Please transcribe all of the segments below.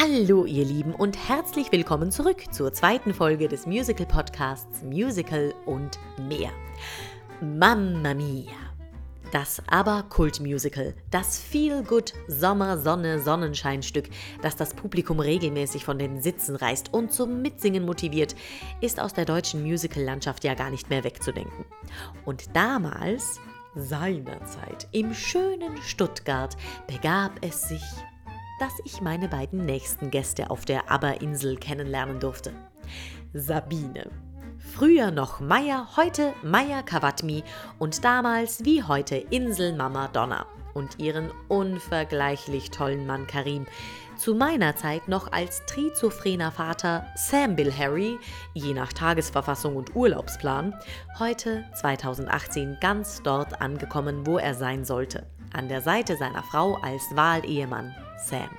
Hallo ihr Lieben und herzlich willkommen zurück zur zweiten Folge des Musical Podcasts Musical und mehr. Mamma Mia! Das Aber-Kult-Musical, das Feel-Good Sommer-Sonne-Sonnenscheinstück, das das Publikum regelmäßig von den Sitzen reißt und zum Mitsingen motiviert, ist aus der deutschen Musical-Landschaft ja gar nicht mehr wegzudenken. Und damals, seinerzeit, im schönen Stuttgart, begab es sich, dass ich meine beiden nächsten Gäste auf der Aber-Insel kennenlernen durfte. Sabine, Früher noch Meier, heute Meier Kawatmi und damals wie heute Inselmama Donna und ihren unvergleichlich tollen Mann Karim. Zu meiner Zeit noch als trizophrener Vater Sam Bill Harry, je nach Tagesverfassung und Urlaubsplan, heute 2018 ganz dort angekommen, wo er sein sollte, an der Seite seiner Frau als Wahlehemann Sam.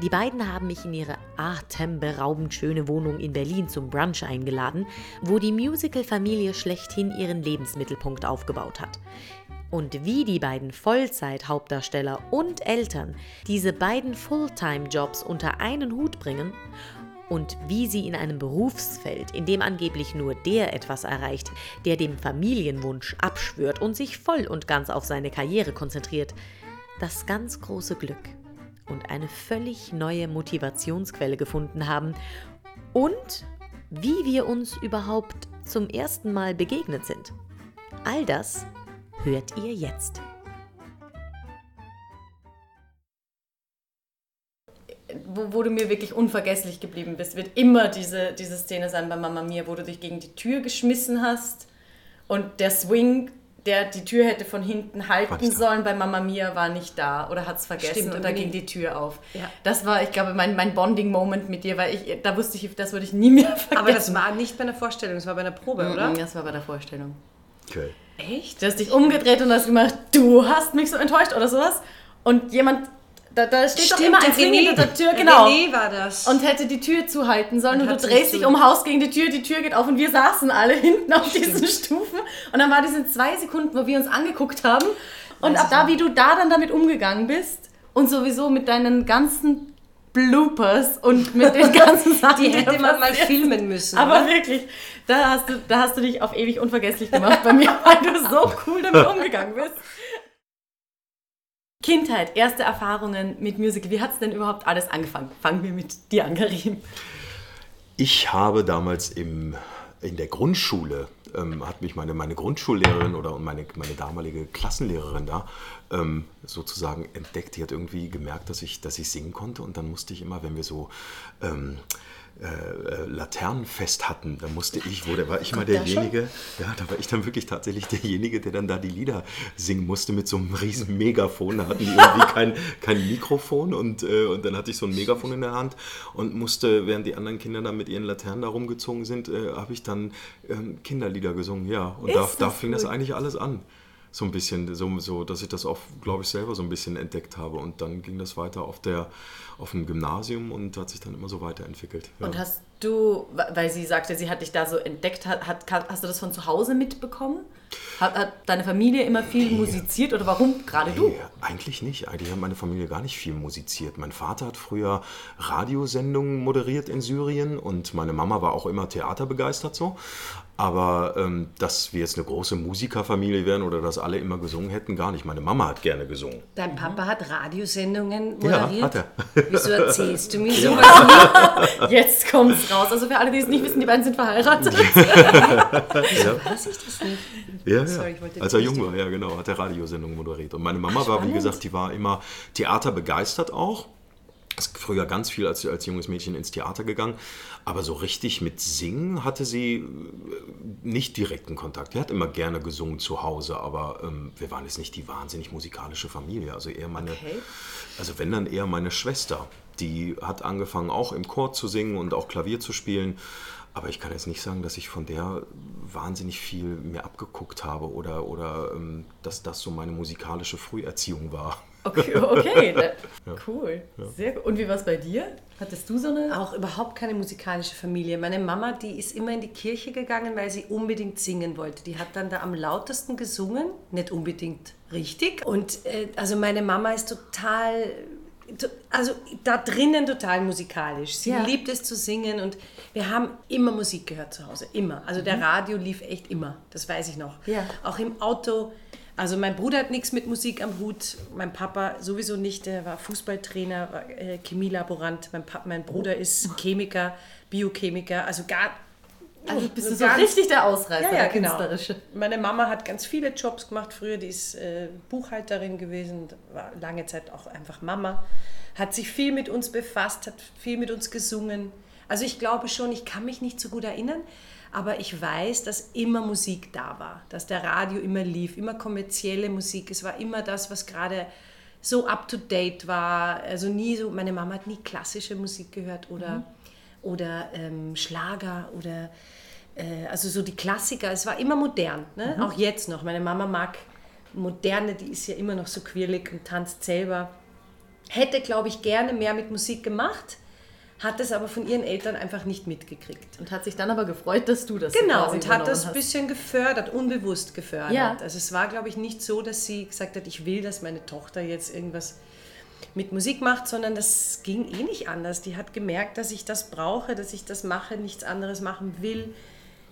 Die beiden haben mich in ihre atemberaubend schöne Wohnung in Berlin zum Brunch eingeladen, wo die Musical-Familie schlechthin ihren Lebensmittelpunkt aufgebaut hat. Und wie die beiden Vollzeit-Hauptdarsteller und Eltern diese beiden Fulltime-Jobs unter einen Hut bringen und wie sie in einem Berufsfeld, in dem angeblich nur der etwas erreicht, der dem Familienwunsch abschwört und sich voll und ganz auf seine Karriere konzentriert, das ganz große Glück und eine völlig neue Motivationsquelle gefunden haben und wie wir uns überhaupt zum ersten Mal begegnet sind. All das hört ihr jetzt. Wo, wo, du mir wirklich unvergesslich geblieben bist, wird immer diese, diese Szene sein bei Mama Mia, wo du dich gegen die Tür geschmissen hast und der Swing der die Tür hätte von hinten halten sollen, bei Mama Mia war nicht da oder hat es vergessen Stimmt, und da ging die Tür auf. Ja. Das war, ich glaube, mein, mein Bonding-Moment mit dir, weil ich, da wusste ich, das würde ich nie mehr vergessen. Aber das war nicht bei einer Vorstellung, das war bei einer Probe, mhm, oder? Das war bei der Vorstellung. Okay. Echt? Du hast dich umgedreht und hast gemacht, du hast mich so enttäuscht oder sowas. Und jemand da, da steht Stimmt, doch immer ein Swing hinter der Tür, genau. René war das. Und hätte die Tür zuhalten sollen und, und du drehst dich um Haus gegen die Tür, die Tür geht auf und wir saßen alle hinten auf diesen Stufen. Und dann war diese zwei Sekunden, wo wir uns angeguckt haben. Und ab da, wie du da dann damit umgegangen bist und sowieso mit deinen ganzen Bloopers und mit den ganzen Sachen. Die hätte man mal filmen müssen. Aber oder? wirklich, da hast, du, da hast du dich auf ewig unvergesslich gemacht bei mir, weil du so cool damit umgegangen bist. Kindheit, erste Erfahrungen mit Musical. Wie hat es denn überhaupt alles angefangen? Fangen wir mit dir an, Karim. Ich habe damals im, in der Grundschule, ähm, hat mich meine, meine Grundschullehrerin oder meine, meine damalige Klassenlehrerin da ähm, sozusagen entdeckt. Die hat irgendwie gemerkt, dass ich, dass ich singen konnte und dann musste ich immer, wenn wir so... Ähm, äh, äh, Laternenfest hatten, da musste ich, wo da war ich mal derjenige, ja, da war ich dann wirklich tatsächlich derjenige, der dann da die Lieder singen musste mit so einem riesen Megafon. Da hatten die irgendwie kein, kein Mikrofon und, äh, und dann hatte ich so ein Megafon in der Hand und musste, während die anderen Kinder dann mit ihren Laternen da rumgezogen sind, äh, habe ich dann ähm, Kinderlieder gesungen, ja. Und da, da fing das eigentlich alles an so ein bisschen, so, so dass ich das auch, glaube ich, selber so ein bisschen entdeckt habe. Und dann ging das weiter auf, der, auf dem Gymnasium und hat sich dann immer so weiterentwickelt. Ja. Und hast du, weil sie sagte, sie hat dich da so entdeckt, hat, hast du das von zu Hause mitbekommen? Hat, hat deine Familie immer viel nee. musiziert oder warum gerade nee, du? Eigentlich nicht. Eigentlich hat meine Familie gar nicht viel musiziert. Mein Vater hat früher Radiosendungen moderiert in Syrien und meine Mama war auch immer theaterbegeistert so. Aber ähm, dass wir jetzt eine große Musikerfamilie wären oder dass alle immer gesungen hätten, gar nicht. Meine Mama hat gerne gesungen. Dein Papa hat Radiosendungen moderiert? Ja, hat er. Wieso erzählst du mir sowas nicht? Jetzt kommt's raus. Also für alle, die es nicht wissen, die beiden sind verheiratet. Wieso ja. weiß ich das nicht? Ja, ja. Sorry, Als er jung war, ja genau, hat er Radiosendungen moderiert. Und meine Mama Ach, war, wie gesagt, die war immer theaterbegeistert auch ist früher ganz viel als, als junges Mädchen ins Theater gegangen, aber so richtig mit Singen hatte sie äh, nicht direkten Kontakt. Die hat immer gerne gesungen zu Hause, aber ähm, wir waren jetzt nicht die wahnsinnig musikalische Familie. Also eher meine, okay. also wenn dann eher meine Schwester, die hat angefangen auch im Chor zu singen und auch Klavier zu spielen. Aber ich kann jetzt nicht sagen, dass ich von der wahnsinnig viel mir abgeguckt habe oder, oder ähm, dass das so meine musikalische Früherziehung war. Okay, okay. ja. cool. Ja. Sehr gut. Und wie war es bei dir? Hattest du so eine? Auch überhaupt keine musikalische Familie. Meine Mama, die ist immer in die Kirche gegangen, weil sie unbedingt singen wollte. Die hat dann da am lautesten gesungen, nicht unbedingt richtig. Und äh, also meine Mama ist total also da drinnen total musikalisch. Sie Ja. liebt es zu singen und wir haben immer Musik gehört zu Hause, immer. Also der Radio lief echt immer, das weiß ich noch. Ja. Auch im Auto. Also mein Bruder hat nichts mit Musik am Hut, mein Papa sowieso nicht, der war Fußballtrainer, war äh, Chemielaborant, mein, Papa, mein Bruder ist Chemiker, Biochemiker, also gar... Also bist du so richtig der Ausreißer, ja, ja, der genau. Künstlerische. Meine Mama hat ganz viele Jobs gemacht früher. Die ist äh, Buchhalterin gewesen, war lange Zeit auch einfach Mama. Hat sich viel mit uns befasst, hat viel mit uns gesungen. Also ich glaube schon, ich kann mich nicht so gut erinnern, aber ich weiß, dass immer Musik da war, dass der Radio immer lief, immer kommerzielle Musik. Es war immer das, was gerade so up to date war. Also nie so. Meine Mama hat nie klassische Musik gehört oder oder ähm, Schlager oder äh, also so die Klassiker. Es war immer modern, ne? auch jetzt noch. Meine Mama mag moderne, die ist ja immer noch so quirlig und tanzt selber. Hätte, glaube ich, gerne mehr mit Musik gemacht, hat es aber von ihren Eltern einfach nicht mitgekriegt. Und hat sich dann aber gefreut, dass du das Genau, und hat das ein bisschen gefördert, unbewusst gefördert. Ja. Also es war, glaube ich, nicht so, dass sie gesagt hat, ich will, dass meine Tochter jetzt irgendwas mit Musik macht, sondern das ging eh nicht anders. Die hat gemerkt, dass ich das brauche, dass ich das mache, nichts anderes machen will.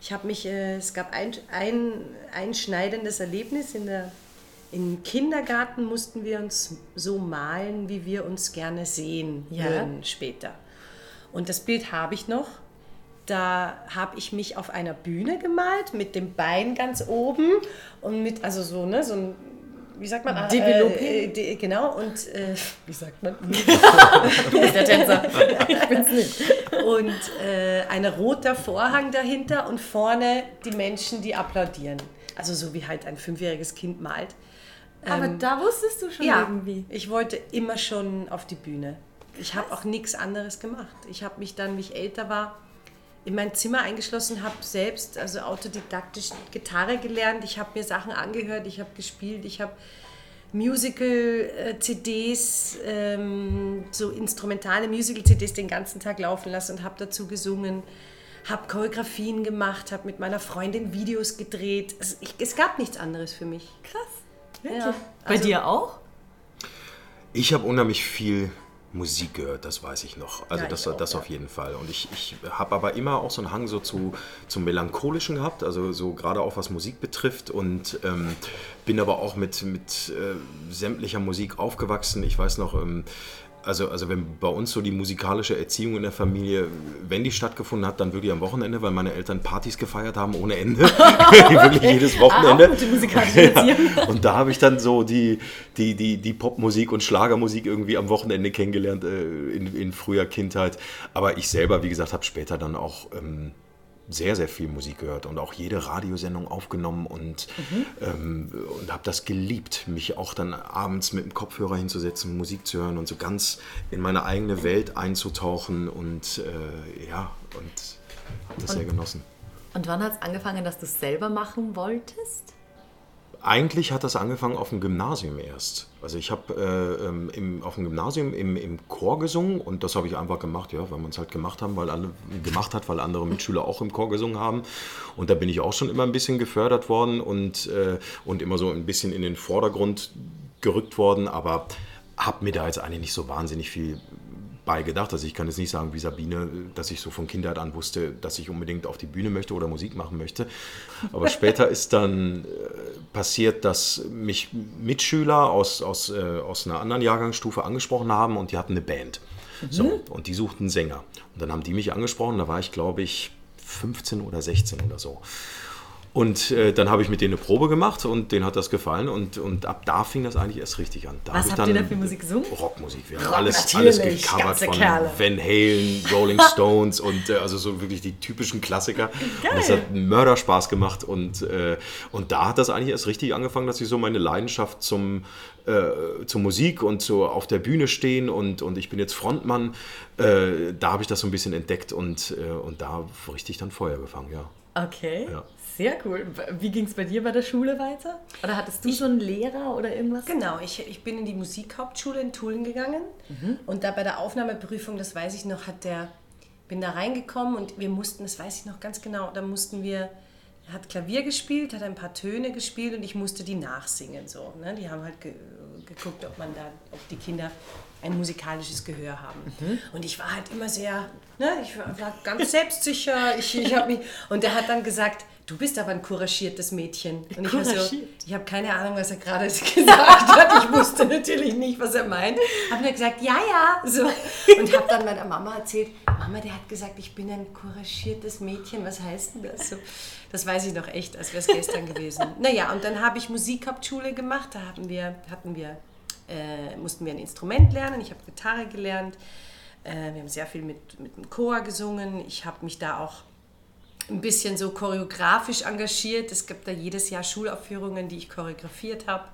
Ich habe mich, äh, es gab ein, ein einschneidendes Erlebnis in der im Kindergarten mussten wir uns so malen, wie wir uns gerne sehen Ja. würden später. Und das Bild habe ich noch. Da habe ich mich auf einer Bühne gemalt mit dem Bein ganz oben und mit, also so, ne, so ein, wie sagt man? Developing? Äh, äh, de- genau, und äh, wie sagt man? Du bist der Tänzer. ich bin's nicht. und äh, ein roter Vorhang dahinter und vorne die Menschen, die applaudieren. Also so wie halt ein fünfjähriges Kind malt. Aber da wusstest du schon Ja, irgendwie. ich wollte immer schon auf die Bühne. Ich habe auch nichts anderes gemacht. Ich habe mich dann, wie ich älter war, in mein Zimmer eingeschlossen, habe selbst, also autodidaktisch Gitarre gelernt. Ich habe mir Sachen angehört, ich habe gespielt, ich habe Musical-CDs, ähm, so instrumentale Musical-CDs den ganzen Tag laufen lassen und habe dazu gesungen, habe Choreografien gemacht, habe mit meiner Freundin Videos gedreht. Es, ich, es gab nichts anderes für mich. Krass. Ja, Bei also- dir auch? Ich habe unheimlich viel Musik gehört, das weiß ich noch. Also Ja, das, auch, das ja. auf jeden Fall. Und ich, ich habe aber immer auch so einen Hang so zu, zum Melancholischen gehabt, also so gerade auch was Musik betrifft und ähm, bin aber auch mit, mit äh, sämtlicher Musik aufgewachsen. Ich weiß noch, ähm, also, also wenn bei uns so die musikalische Erziehung in der Familie, wenn die stattgefunden hat, dann wirklich am Wochenende, weil meine Eltern Partys gefeiert haben ohne Ende. wirklich jedes Wochenende. Ah, gute musikalische Erziehung. Und da habe ich dann so die, die, die, die Popmusik und Schlagermusik irgendwie am Wochenende kennengelernt äh, in, in früher Kindheit. Aber ich selber, wie gesagt, habe später dann auch ähm, sehr, sehr viel Musik gehört und auch jede Radiosendung aufgenommen und, ähm, und habe das geliebt, mich auch dann abends mit dem Kopfhörer hinzusetzen, Musik zu hören und so ganz in meine eigene Welt einzutauchen und äh, ja, und habe das sehr genossen. Und wann hat es angefangen, dass du es selber machen wolltest? Eigentlich hat das angefangen auf dem Gymnasium erst. Also ich habe äh, ähm, auf dem Gymnasium im, im Chor gesungen und das habe ich einfach gemacht, ja, weil man es halt gemacht haben, weil alle gemacht hat, weil andere Mitschüler auch im Chor gesungen haben. Und da bin ich auch schon immer ein bisschen gefördert worden und, äh, und immer so ein bisschen in den Vordergrund gerückt worden, aber habe mir da jetzt eigentlich nicht so wahnsinnig viel bei gedacht. Also ich kann jetzt nicht sagen wie Sabine, dass ich so von Kindheit an wusste, dass ich unbedingt auf die Bühne möchte oder Musik machen möchte. Aber später ist dann äh, passiert, dass mich Mitschüler aus, aus, äh, aus einer anderen Jahrgangsstufe angesprochen haben und die hatten eine Band. So, und die suchten einen Sänger. Und dann haben die mich angesprochen, da war ich glaube ich 15 oder 16 oder so. Und äh, dann habe ich mit denen eine Probe gemacht und denen hat das gefallen und, und ab da fing das eigentlich erst richtig an. Da Was habt ihr da für Musik gesungen? Rockmusik. Wir haben Rock, alles, alles gecovert von Kerle. Van Halen, Rolling Stones und äh, also so wirklich die typischen Klassiker. Und das hat Mörderspaß gemacht und, äh, und da hat das eigentlich erst richtig angefangen, dass ich so meine Leidenschaft zum, äh, zur Musik und so auf der Bühne stehen und, und ich bin jetzt Frontmann. Äh, da habe ich das so ein bisschen entdeckt und, äh, und da richtig dann Feuer gefangen, ja. Okay, Ja. Sehr cool. Wie ging es bei dir bei der Schule weiter? Oder hattest du so einen Lehrer oder irgendwas? Genau, ich, ich bin in die Musikhauptschule in Tulln gegangen und da bei der Aufnahmeprüfung, das weiß ich noch, hat der, bin da reingekommen und wir mussten, das weiß ich noch ganz genau, da mussten wir, er hat Klavier gespielt, hat ein paar Töne gespielt und ich musste die nachsingen so. Ne? Die haben halt ge geguckt, ob man da, ob die Kinder ein musikalisches Gehör haben. Und ich war halt immer sehr, ne, ich war, war ganz selbstsicher. Ich, ich mich, und er hat dann gesagt, du bist aber ein couragiertes Mädchen. Und ich war so, Couragiert? ich habe keine Ahnung, was er gerade gesagt hat. Ich wusste natürlich nicht, was er meint. Habe nur gesagt, ja, ja. So. Und habe dann meiner Mama erzählt, Mama, der hat gesagt, ich bin ein couragiertes Mädchen. Was heißt denn das? So, das weiß ich noch echt, als wäre es gestern gewesen. Naja, und dann habe ich Musikhauptschule gemacht. Da hatten wir, hatten wir, äh, mussten wir ein Instrument lernen. Ich habe Gitarre gelernt. Äh, wir haben sehr viel mit, mit dem Chor gesungen. Ich habe mich da auch ein bisschen so choreografisch engagiert. Es gibt da jedes Jahr Schulaufführungen, die ich choreografiert habe.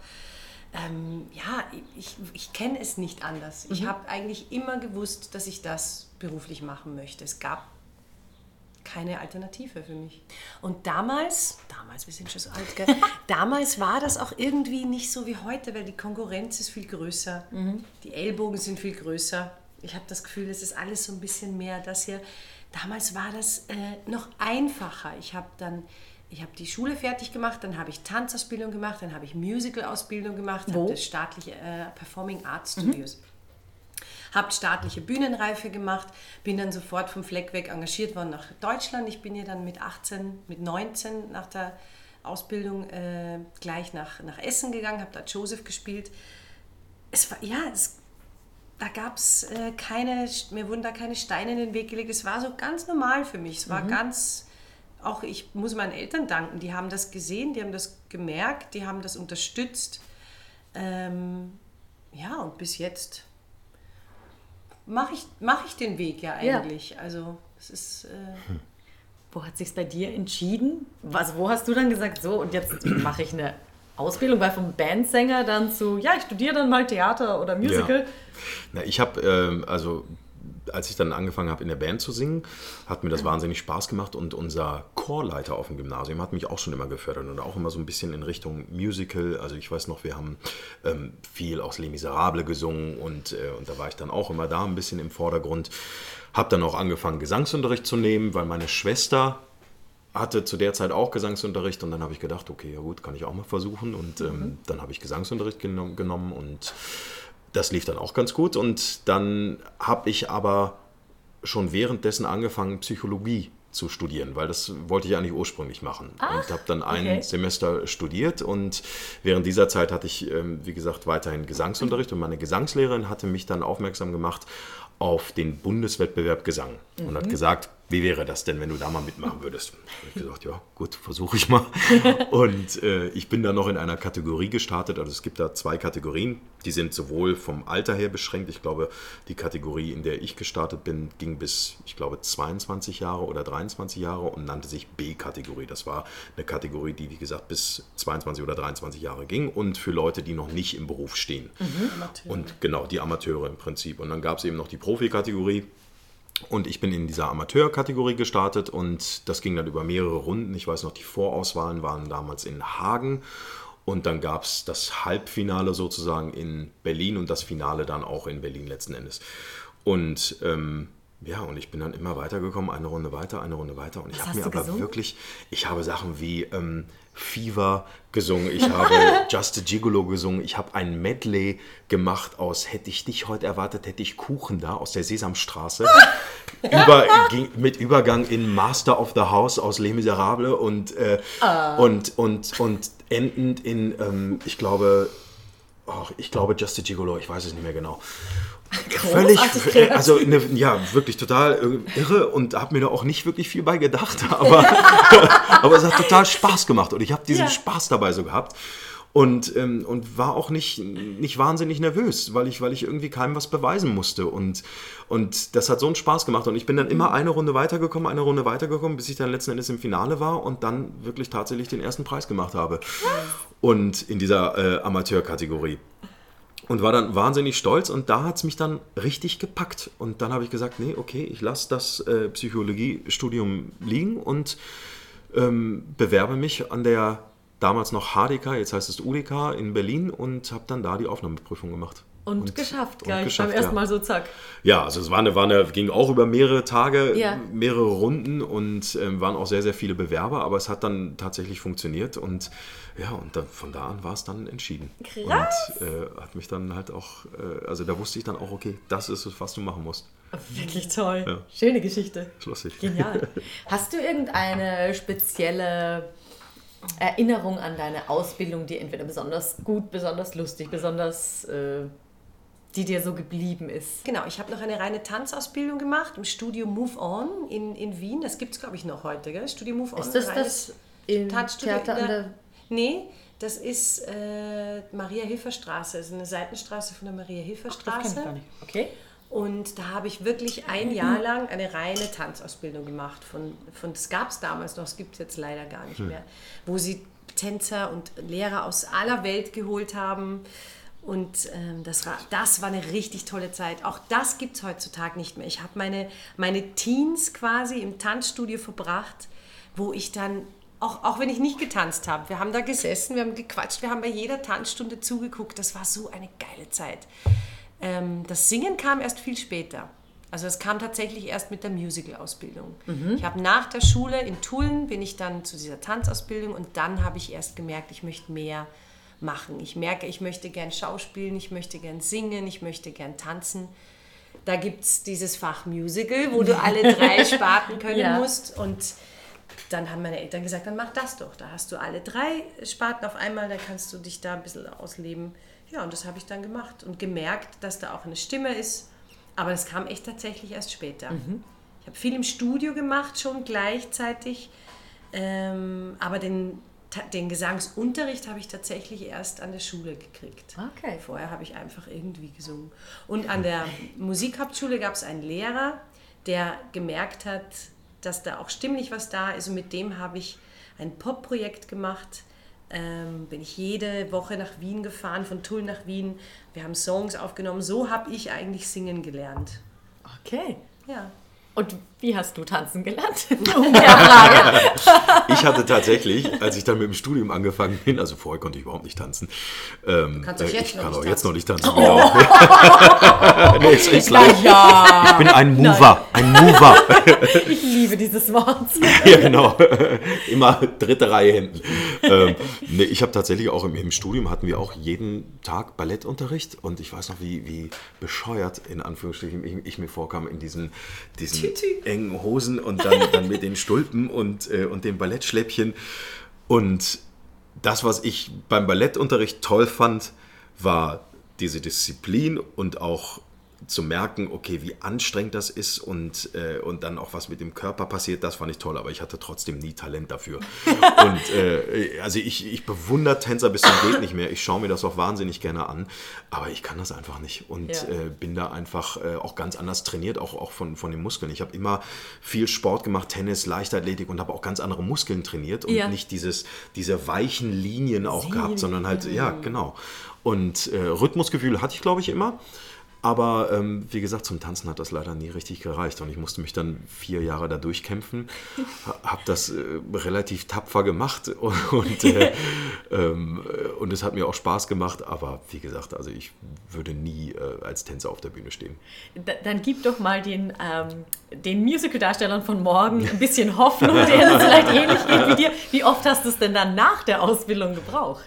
Ähm, ja, ich, ich kenne es nicht anders. Ich habe eigentlich immer gewusst, dass ich das beruflich machen möchte. Es gab keine Alternative für mich. Und damals, damals, wir sind schon so alt, gell? damals war das auch irgendwie nicht so wie heute, weil die Konkurrenz ist viel größer, die Ellbogen sind viel größer. Ich habe das Gefühl, es ist alles so ein bisschen mehr das hier. Damals war das äh, noch einfacher. Ich habe dann, ich habe die Schule fertig gemacht, dann habe ich Tanzausbildung gemacht, dann habe ich Musical-Ausbildung gemacht, habe das staatliche äh, Performing Arts Studios habe staatliche Bühnenreife gemacht, bin dann sofort vom Fleck weg engagiert worden nach Deutschland. Ich bin ja dann mit 18, mit 19 nach der Ausbildung äh, gleich nach, nach Essen gegangen, habe da Joseph gespielt. Es war, ja, es, da gab es äh, keine, mir wurden da keine Steine in den Weg gelegt. Es war so ganz normal für mich. Es war ganz, auch ich muss meinen Eltern danken, die haben das gesehen, die haben das gemerkt, die haben das unterstützt. Ähm, ja, und bis jetzt mache ich, mach ich den Weg ja Ja. eigentlich. Also es ist, äh, Wo hat sich's bei dir entschieden? Was, wo hast du dann gesagt, so und jetzt mache ich eine Ausbildung, weil vom Bandsänger dann zu, ja, ich studiere dann mal Theater oder Musical. Na, ich habe, ähm, also als ich dann angefangen habe in der Band zu singen, hat mir das wahnsinnig Spaß gemacht und unser Chorleiter auf dem Gymnasium hat mich auch schon immer gefördert und auch immer so ein bisschen in Richtung Musical. Also ich weiß noch, wir haben ähm, viel aus Les Miserables gesungen und, äh, und da war ich dann auch immer da ein bisschen im Vordergrund. Habe dann auch angefangen, Gesangsunterricht zu nehmen, weil meine Schwester hatte zu der Zeit auch Gesangsunterricht und dann habe ich gedacht, okay, ja gut, kann ich auch mal versuchen. Und ähm, dann habe ich Gesangsunterricht genom genommen und das lief dann auch ganz gut. Und dann habe ich aber schon währenddessen angefangen, Psychologie zu studieren, weil das wollte ich eigentlich ursprünglich machen. und habe dann ein okay. Semester studiert und während dieser Zeit hatte ich, ähm, wie gesagt, weiterhin Gesangsunterricht und meine Gesangslehrerin hatte mich dann aufmerksam gemacht auf den Bundeswettbewerb Gesang und hat gesagt, wie wäre das denn, wenn du da mal mitmachen würdest? Habe ich gesagt, ja, gut, versuche ich mal. Und äh, ich bin da noch in einer Kategorie gestartet. Also es gibt da zwei Kategorien, die sind sowohl vom Alter her beschränkt. Ich glaube, die Kategorie, in der ich gestartet bin, ging bis, ich glaube, 22 Jahre oder 23 Jahre und nannte sich B-Kategorie. Das war eine Kategorie, die, wie gesagt, bis 22 oder 23 Jahre ging und für Leute, die noch nicht im Beruf stehen. Und genau, die Amateure im Prinzip. Und dann gab es eben noch die Profi-Kategorie. Und ich bin in dieser Amateurkategorie gestartet und das ging dann über mehrere Runden. Ich weiß noch, die Vorauswahlen waren damals in Hagen und dann gab es das Halbfinale sozusagen in Berlin und das Finale dann auch in Berlin letzten Endes. Und ähm, ja, und ich bin dann immer weitergekommen, eine Runde weiter, eine Runde weiter. Und ich habe mir aber gesungen? wirklich, ich habe Sachen wie ähm, Fever gesungen, ich habe Just a Gigolo gesungen, ich habe ein Medley gemacht aus Hätte ich dich heute erwartet, hätte ich Kuchen da aus der Sesamstraße. Über, ging, mit Übergang in Master of the House aus Les Miserables und, äh, und, und, und endend in, ähm, ich glaube, oh, ich glaube Just a Gigolo, ich weiß es nicht mehr genau. Völlig, Großartig also ne, ja, wirklich total äh, irre und habe mir da auch nicht wirklich viel bei gedacht, aber, aber es hat total Spaß gemacht und ich habe diesen Ja. Spaß dabei so gehabt und, ähm, und war auch nicht, nicht wahnsinnig nervös, weil ich, weil ich irgendwie keinem was beweisen musste und, und das hat so einen Spaß gemacht und ich bin dann immer eine Runde weitergekommen, eine Runde weitergekommen, bis ich dann letzten Endes im Finale war und dann wirklich tatsächlich den ersten Preis gemacht habe. Und in dieser äh, Amateurkategorie und war dann wahnsinnig stolz und da hat es mich dann richtig gepackt. Und dann habe ich gesagt, nee, okay, ich lasse das äh, Psychologiestudium liegen und ähm, bewerbe mich an der damals noch HDK, jetzt heißt es UDK in Berlin und habe dann da die Aufnahmeprüfung gemacht. Und, geschafft und gleich geschafft, beim ersten. Mal so zack. Ja, also es war eine, war eine, ging auch über mehrere Tage, Ja. mehrere Runden und ähm, waren auch sehr, sehr viele Bewerber, aber es hat dann tatsächlich funktioniert und ja, und dann, von da an war es dann entschieden. Krass. Und äh, hat mich dann halt auch, äh, also da wusste ich dann auch, okay, das ist es, was du machen musst. Wirklich toll. Ja. Schöne Geschichte. Ist lustig. Genial. Hast du irgendeine spezielle Erinnerung an deine Ausbildung, die entweder besonders gut, besonders lustig, besonders, äh, die dir so geblieben ist? Genau, ich habe noch eine reine Tanzausbildung gemacht im Studio Move On in, in Wien. Das gibt es, glaube ich, noch heute, gell? Studio Move On. Ist das das im Tanzstudio Theater in an der. Nee, das ist äh, Maria-Hilfer-Straße. Das ist eine Seitenstraße von der Maria-Hilfer-Straße. Okay. Und da habe ich wirklich ein Jahr lang eine reine Tanzausbildung gemacht. Von, von, das gab es damals noch, das gibt es jetzt leider gar nicht mehr. Wo sie Tänzer und Lehrer aus aller Welt geholt haben. Und ähm, das, war, das war eine richtig tolle Zeit. Auch das gibt es heutzutage nicht mehr. Ich habe meine, meine Teens quasi im Tanzstudio verbracht, wo ich dann, auch, auch wenn ich nicht getanzt habe, wir haben da gesessen, wir haben gequatscht, wir haben bei jeder Tanzstunde zugeguckt. Das war so eine geile Zeit. Ähm, das Singen kam erst viel später. Also es kam tatsächlich erst mit der Musical-Ausbildung. Ich habe nach der Schule in Tulln bin ich dann zu dieser Tanzausbildung und dann habe ich erst gemerkt, ich möchte mehr machen. Ich merke, ich möchte gern schauspielen, ich möchte gern singen, ich möchte gern tanzen. Da gibt es dieses Fach Musical, wo du alle drei Sparten können Ja. musst und dann haben meine Eltern gesagt, dann mach das doch. Da hast du alle drei Sparten auf einmal, dann kannst du dich da ein bisschen ausleben. Ja, und das habe ich dann gemacht und gemerkt, dass da auch eine Stimme ist. Aber das kam echt tatsächlich erst später. Ich habe viel im Studio gemacht, schon gleichzeitig. Ähm, aber den, den Gesangsunterricht habe ich tatsächlich erst an der Schule gekriegt. Okay. Vorher habe ich einfach irgendwie gesungen. Und an der Musikhauptschule gab es einen Lehrer, der gemerkt hat, dass da auch stimmlich was da ist. Und mit dem habe ich ein Pop-Projekt gemacht. Ähm, bin ich jede Woche nach Wien gefahren, von Tulln nach Wien. Wir haben Songs aufgenommen. So habe ich eigentlich singen gelernt. Okay. Ja. Und wie hast du tanzen gelernt? Ich hatte tatsächlich, als ich dann mit dem Studium angefangen bin, also vorher konnte ich überhaupt nicht tanzen. Ähm, Kannst auch äh, jetzt ich noch kann auch jetzt noch nicht tanzen. Oh. Genau. nee, ist, ist ja. Ich bin ein Mover, ein Mover. Ich liebe dieses Wort. ja, genau. Immer dritte Reihe hinten. Ähm, nee, ich habe tatsächlich auch im, im Studium hatten wir auch jeden Tag Ballettunterricht und ich weiß noch, wie, wie bescheuert in Anführungsstrichen ich, ich mir vorkam in diesen, diesen engen Hosen und dann, dann mit den Stulpen und, äh, und dem Ballettschläppchen. Und das, was ich beim Ballettunterricht toll fand, war diese Disziplin und auch zu merken, okay, wie anstrengend das ist und, äh, und dann auch was mit dem Körper passiert, das fand ich toll, aber ich hatte trotzdem nie Talent dafür. und äh, also ich, ich bewundere Tänzer bis zum geht nicht mehr. Ich schaue mir das auch wahnsinnig gerne an, aber ich kann das einfach nicht und Ja. äh, bin da einfach äh, auch ganz anders trainiert, auch, auch von, von den Muskeln. Ich habe immer viel Sport gemacht, Tennis, Leichtathletik und habe auch ganz andere Muskeln trainiert und Ja. nicht dieses, diese weichen Linien auch gehabt, sondern halt, ja, genau. Und äh, Rhythmusgefühl hatte ich, glaube ich, immer. Aber ähm, wie gesagt, zum Tanzen hat das leider nie richtig gereicht und ich musste mich dann vier Jahre da durchkämpfen. Habe das äh, relativ tapfer gemacht und, und, äh, ähm, äh, und es hat mir auch Spaß gemacht. Aber wie gesagt, also ich würde nie äh, als Tänzer auf der Bühne stehen. Da- Dann gib doch mal den, ähm, den Musical-Darstellern von morgen ein bisschen Hoffnung, es vielleicht ähnlich geht wie dir. Wie oft hast du es denn dann nach der Ausbildung gebraucht?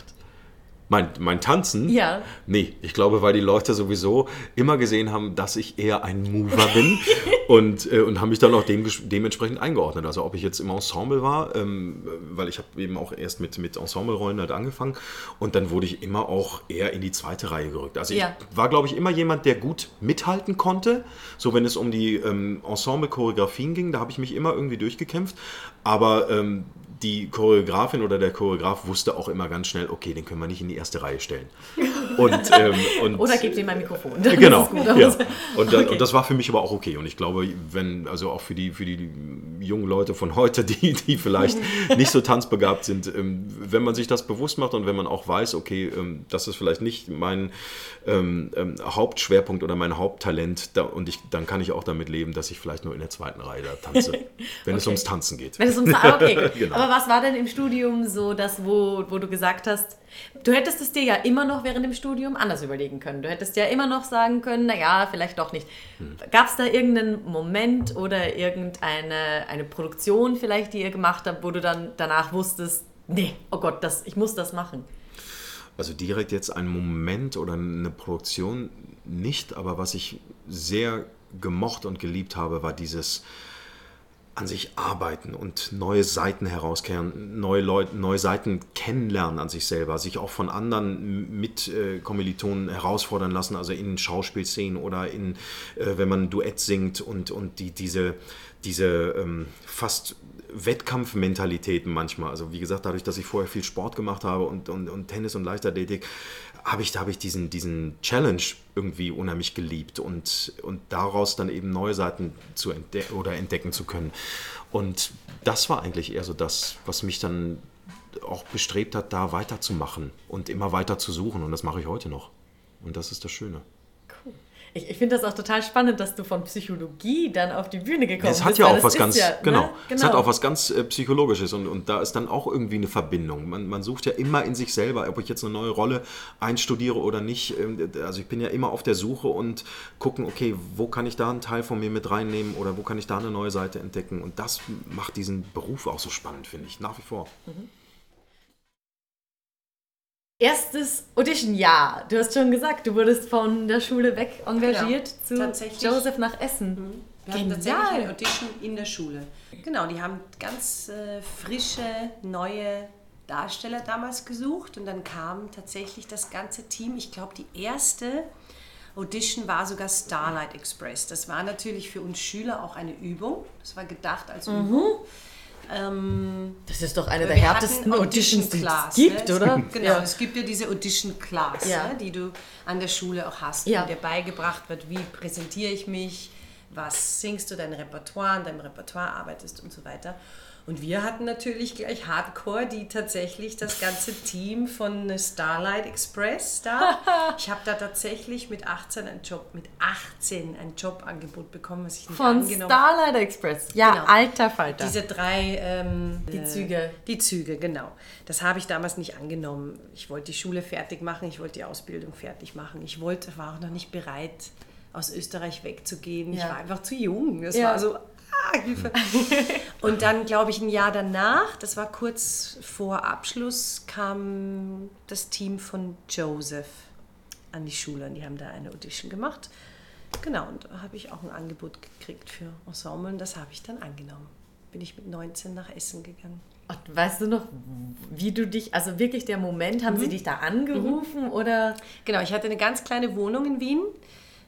Mein, mein Tanzen? Ja. Nee, ich glaube, weil die Leute sowieso immer gesehen haben, dass ich eher ein Mover bin und, äh, und haben mich dann auch dem, dementsprechend eingeordnet. Also ob ich jetzt im Ensemble war, ähm, weil ich habe eben auch erst mit, mit Ensemblerollen halt angefangen und dann wurde ich immer auch eher in die zweite Reihe gerückt. Also Ja. ich war, glaube ich, immer jemand, der gut mithalten konnte, so wenn es um die ähm, Ensemble-Choreografien ging, da habe ich mich immer irgendwie durchgekämpft, aber ähm, die Choreografin oder der Choreograf wusste auch immer ganz schnell, okay, den können wir nicht in die erste Reihe stellen. Und, ähm, und Oder gib ihm mein Mikrofon. Das Genau. Ja. Und, das, Okay. und das war für mich aber auch okay. Und ich glaube, wenn, also auch für die, für die jungen Leute von heute, die, die vielleicht nicht so tanzbegabt sind, ähm, wenn man sich das bewusst macht und wenn man auch weiß, okay, ähm, das ist vielleicht nicht mein ähm, ähm, Hauptschwerpunkt oder mein Haupttalent, da, und ich, dann kann ich auch damit leben, dass ich vielleicht nur in der zweiten Reihe da tanze, wenn es Okay. ums Tanzen geht. Wenn es ums ah, okay. Genau. Aber Aber was war denn im Studium so das, wo, wo du gesagt hast, du hättest es dir ja immer noch während dem Studium anders überlegen können. Du hättest ja immer noch sagen können, naja, vielleicht doch nicht. Hm. Gab es da irgendeinen Moment oder irgendeine eine Produktion vielleicht, die ihr gemacht habt, wo du dann danach wusstest, nee, oh Gott, das, ich muss das machen? Also direkt jetzt einen Moment oder eine Produktion nicht, aber was ich sehr gemocht und geliebt habe, war dieses an sich arbeiten und neue Seiten herauskehren, neue Leute, neue Seiten kennenlernen an sich selber, sich auch von anderen Mitkommilitonen äh, herausfordern lassen, also in Schauspielszenen oder in, äh, wenn man ein Duett singt und, und die, diese, diese ähm, fast Wettkampfmentalitäten manchmal. Also wie gesagt, dadurch, dass ich vorher viel Sport gemacht habe und, und, und Tennis und Leichtathletik, habe ich, hab ich diesen, diesen Challenge irgendwie unheimlich geliebt und, und daraus dann eben neue Seiten zu entde oder entdecken zu können. Und das war eigentlich eher so das, was mich dann auch bestrebt hat, da weiterzumachen und immer weiter zu suchen. Und das mache ich heute noch. Und das ist das Schöne. Ich, ich finde das auch total spannend, dass du von Psychologie dann auf die Bühne gekommen bist. Es hat ja auch was ganz, ja, genau, ne? genau, es hat auch was ganz äh, Psychologisches und, und da ist dann auch irgendwie eine Verbindung. Man, man sucht ja immer in sich selber, ob ich jetzt eine neue Rolle einstudiere oder nicht. Ähm, also ich bin ja immer auf der Suche und gucken, okay, wo kann ich da einen Teil von mir mit reinnehmen oder wo kann ich da eine neue Seite entdecken. Und das macht diesen Beruf auch so spannend, finde ich, nach wie vor. Mhm. Erstes Audition-Jahr. Du hast schon gesagt, du wurdest von der Schule weg engagiert genau. zu Joseph nach Essen. Mhm. Wir hatten tatsächlich eine Audition in der Schule. Genau, die haben ganz äh, frische, neue Darsteller damals gesucht und dann kam tatsächlich das ganze Team. Ich glaube, die erste Audition war sogar Starlight Express. Das war natürlich für uns Schüler auch eine Übung. Das war gedacht als mhm. Ähm, das ist doch eine der härtesten Auditions, die es gibt, ne? oder? Genau, ja. es gibt ja diese Audition Class, ja. ne, die du an der Schule auch hast, ja. wo dir beigebracht wird, wie präsentiere ich mich, was singst du, dein Repertoire, an deinem Repertoire arbeitest und so weiter. Und wir hatten natürlich gleich Hardcore, die tatsächlich das ganze Team von Starlight Express da. Ich habe da tatsächlich mit 18 einen Job, mit 18 ein Jobangebot bekommen, was ich nicht Von Starlight Express, ja, genau. alter Falter. Diese drei... Ähm, die Züge. Äh, die Züge, genau. Das habe ich damals nicht angenommen. Ich wollte die Schule fertig machen, ich wollte die Ausbildung fertig machen. Ich wollte, war auch noch nicht bereit, aus Österreich wegzugehen. Ja. Ich war einfach zu jung. Es ja. war so, Hilfe. Und dann, glaube ich, ein Jahr danach, das war kurz vor Abschluss, kam das Team von Joseph an die Schule und die haben da eine Audition gemacht. Genau, und da habe ich auch ein Angebot gekriegt für Ensemble und das habe ich dann angenommen. Bin ich mit 19 nach Essen gegangen. Und weißt du noch, wie du dich, also wirklich der Moment, haben mhm. sie dich da angerufen mhm. oder? Genau, ich hatte eine ganz kleine Wohnung in Wien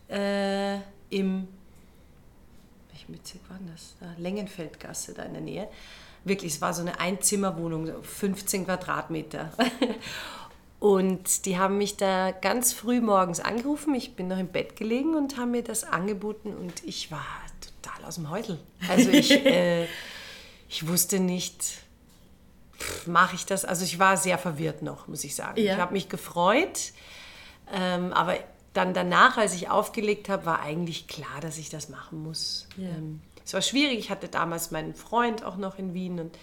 äh, im Bezirk war das? Da, Längenfeldgasse, da in der Nähe. Wirklich, es war so eine Einzimmerwohnung, so 15 Quadratmeter. Und die haben mich da ganz früh morgens angerufen. Ich bin noch im Bett gelegen und haben mir das angeboten und ich war total aus dem Häusl. Also ich, äh, ich wusste nicht, mache ich das? Also ich war sehr verwirrt noch, muss ich sagen. Ja. Ich habe mich gefreut, ähm, aber dann danach, als ich aufgelegt habe, war eigentlich klar, dass ich das machen muss. Ja. Ähm, es war schwierig. Ich hatte damals meinen Freund auch noch in Wien und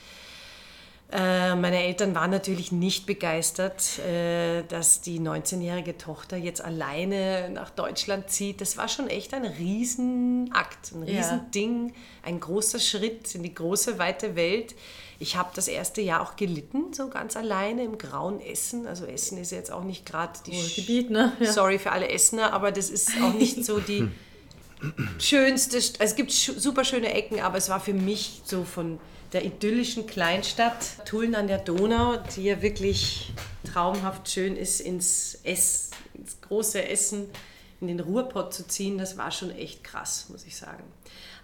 äh, meine Eltern waren natürlich nicht begeistert, äh, dass die 19-jährige Tochter jetzt alleine nach Deutschland zieht. Das war schon echt ein Riesenakt, ein Riesending, ja. ein großer Schritt in die große, weite Welt. Ich habe das erste Jahr auch gelitten, so ganz alleine im grauen Essen. Also Essen ist jetzt auch nicht gerade die... Gebiet, ne? Ja. Sorry für alle Essener, aber das ist auch nicht so die schönste... Also es gibt super schöne Ecken, aber es war für mich so von der idyllischen Kleinstadt Tulln an der Donau, die ja wirklich traumhaft schön ist, ins, Ess, ins große Essen, in den Ruhrpott zu ziehen, das war schon echt krass, muss ich sagen.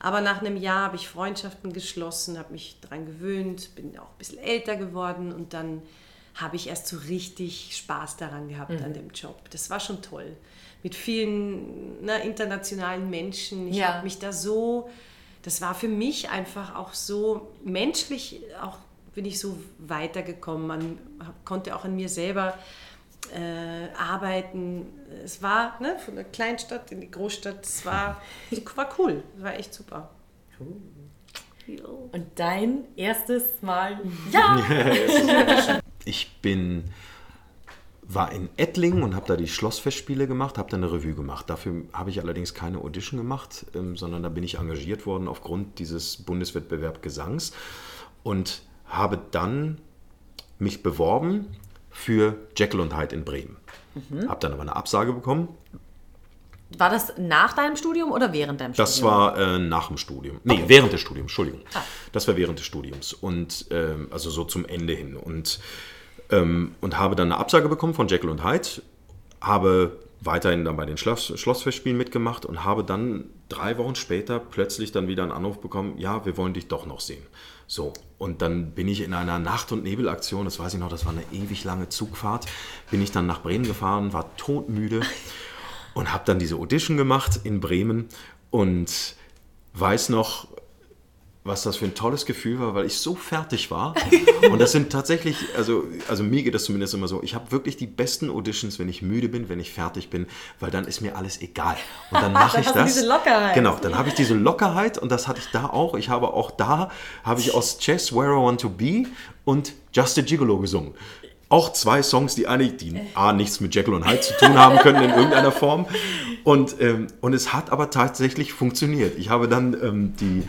Aber nach einem Jahr habe ich Freundschaften geschlossen, habe mich daran gewöhnt, bin auch ein bisschen älter geworden und dann habe ich erst so richtig Spaß daran gehabt mhm. an dem Job. Das war schon toll. Mit vielen na, ne, internationalen Menschen. Ich ja. habe mich da so das war für mich einfach auch so menschlich, auch bin ich so weitergekommen. Man konnte auch an mir selber äh, arbeiten. Es war ne, von der Kleinstadt in die Großstadt, es war, war cool, es war echt super. Und dein erstes Mal, ja! Ich bin war in Ettlingen und habe da die Schlossfestspiele gemacht, habe da eine Revue gemacht. Dafür habe ich allerdings keine Audition gemacht, ähm, sondern da bin ich engagiert worden aufgrund dieses Bundeswettbewerb Gesangs und habe dann mich beworben für Jekyll und Hyde in Bremen. Mhm. Habe dann aber eine Absage bekommen. War das nach deinem Studium oder während deinem Das Studium? war äh, nach dem Studium. Nee, während des Studiums, Entschuldigung. Ah. Das war während des Studiums. Und ähm, also so zum Ende hin. Und, ähm, und habe dann eine Absage bekommen von Jekyll und Hyde, habe weiterhin dann bei den Schloss, Schlossfestspielen mitgemacht und habe dann drei Wochen später plötzlich dann wieder einen Anruf bekommen, ja, wir wollen dich doch noch sehen. So, und dann bin ich in einer Nacht- und Nebelaktion, das weiß ich noch, das war eine ewig lange Zugfahrt, bin ich dann nach Bremen gefahren, war todmüde und habe dann diese Audition gemacht in Bremen und weiß noch, was das für ein tolles Gefühl war, weil ich so fertig war. Und das sind tatsächlich, also, also mir geht das zumindest immer so, ich habe wirklich die besten Auditions, wenn ich müde bin, wenn ich fertig bin, weil dann ist mir alles egal. Und dann mache ich das. diese Lockerheit. Genau, dann habe ich diese Lockerheit und das hatte ich da auch. Ich habe auch da, habe ich aus Chess Where I Want to Be und Just a Gigolo gesungen. Auch zwei Songs, die eigentlich die A, nichts mit Jekyll und Hyde zu tun haben können in irgendeiner Form. Und, ähm, und es hat aber tatsächlich funktioniert. Ich habe dann ähm, die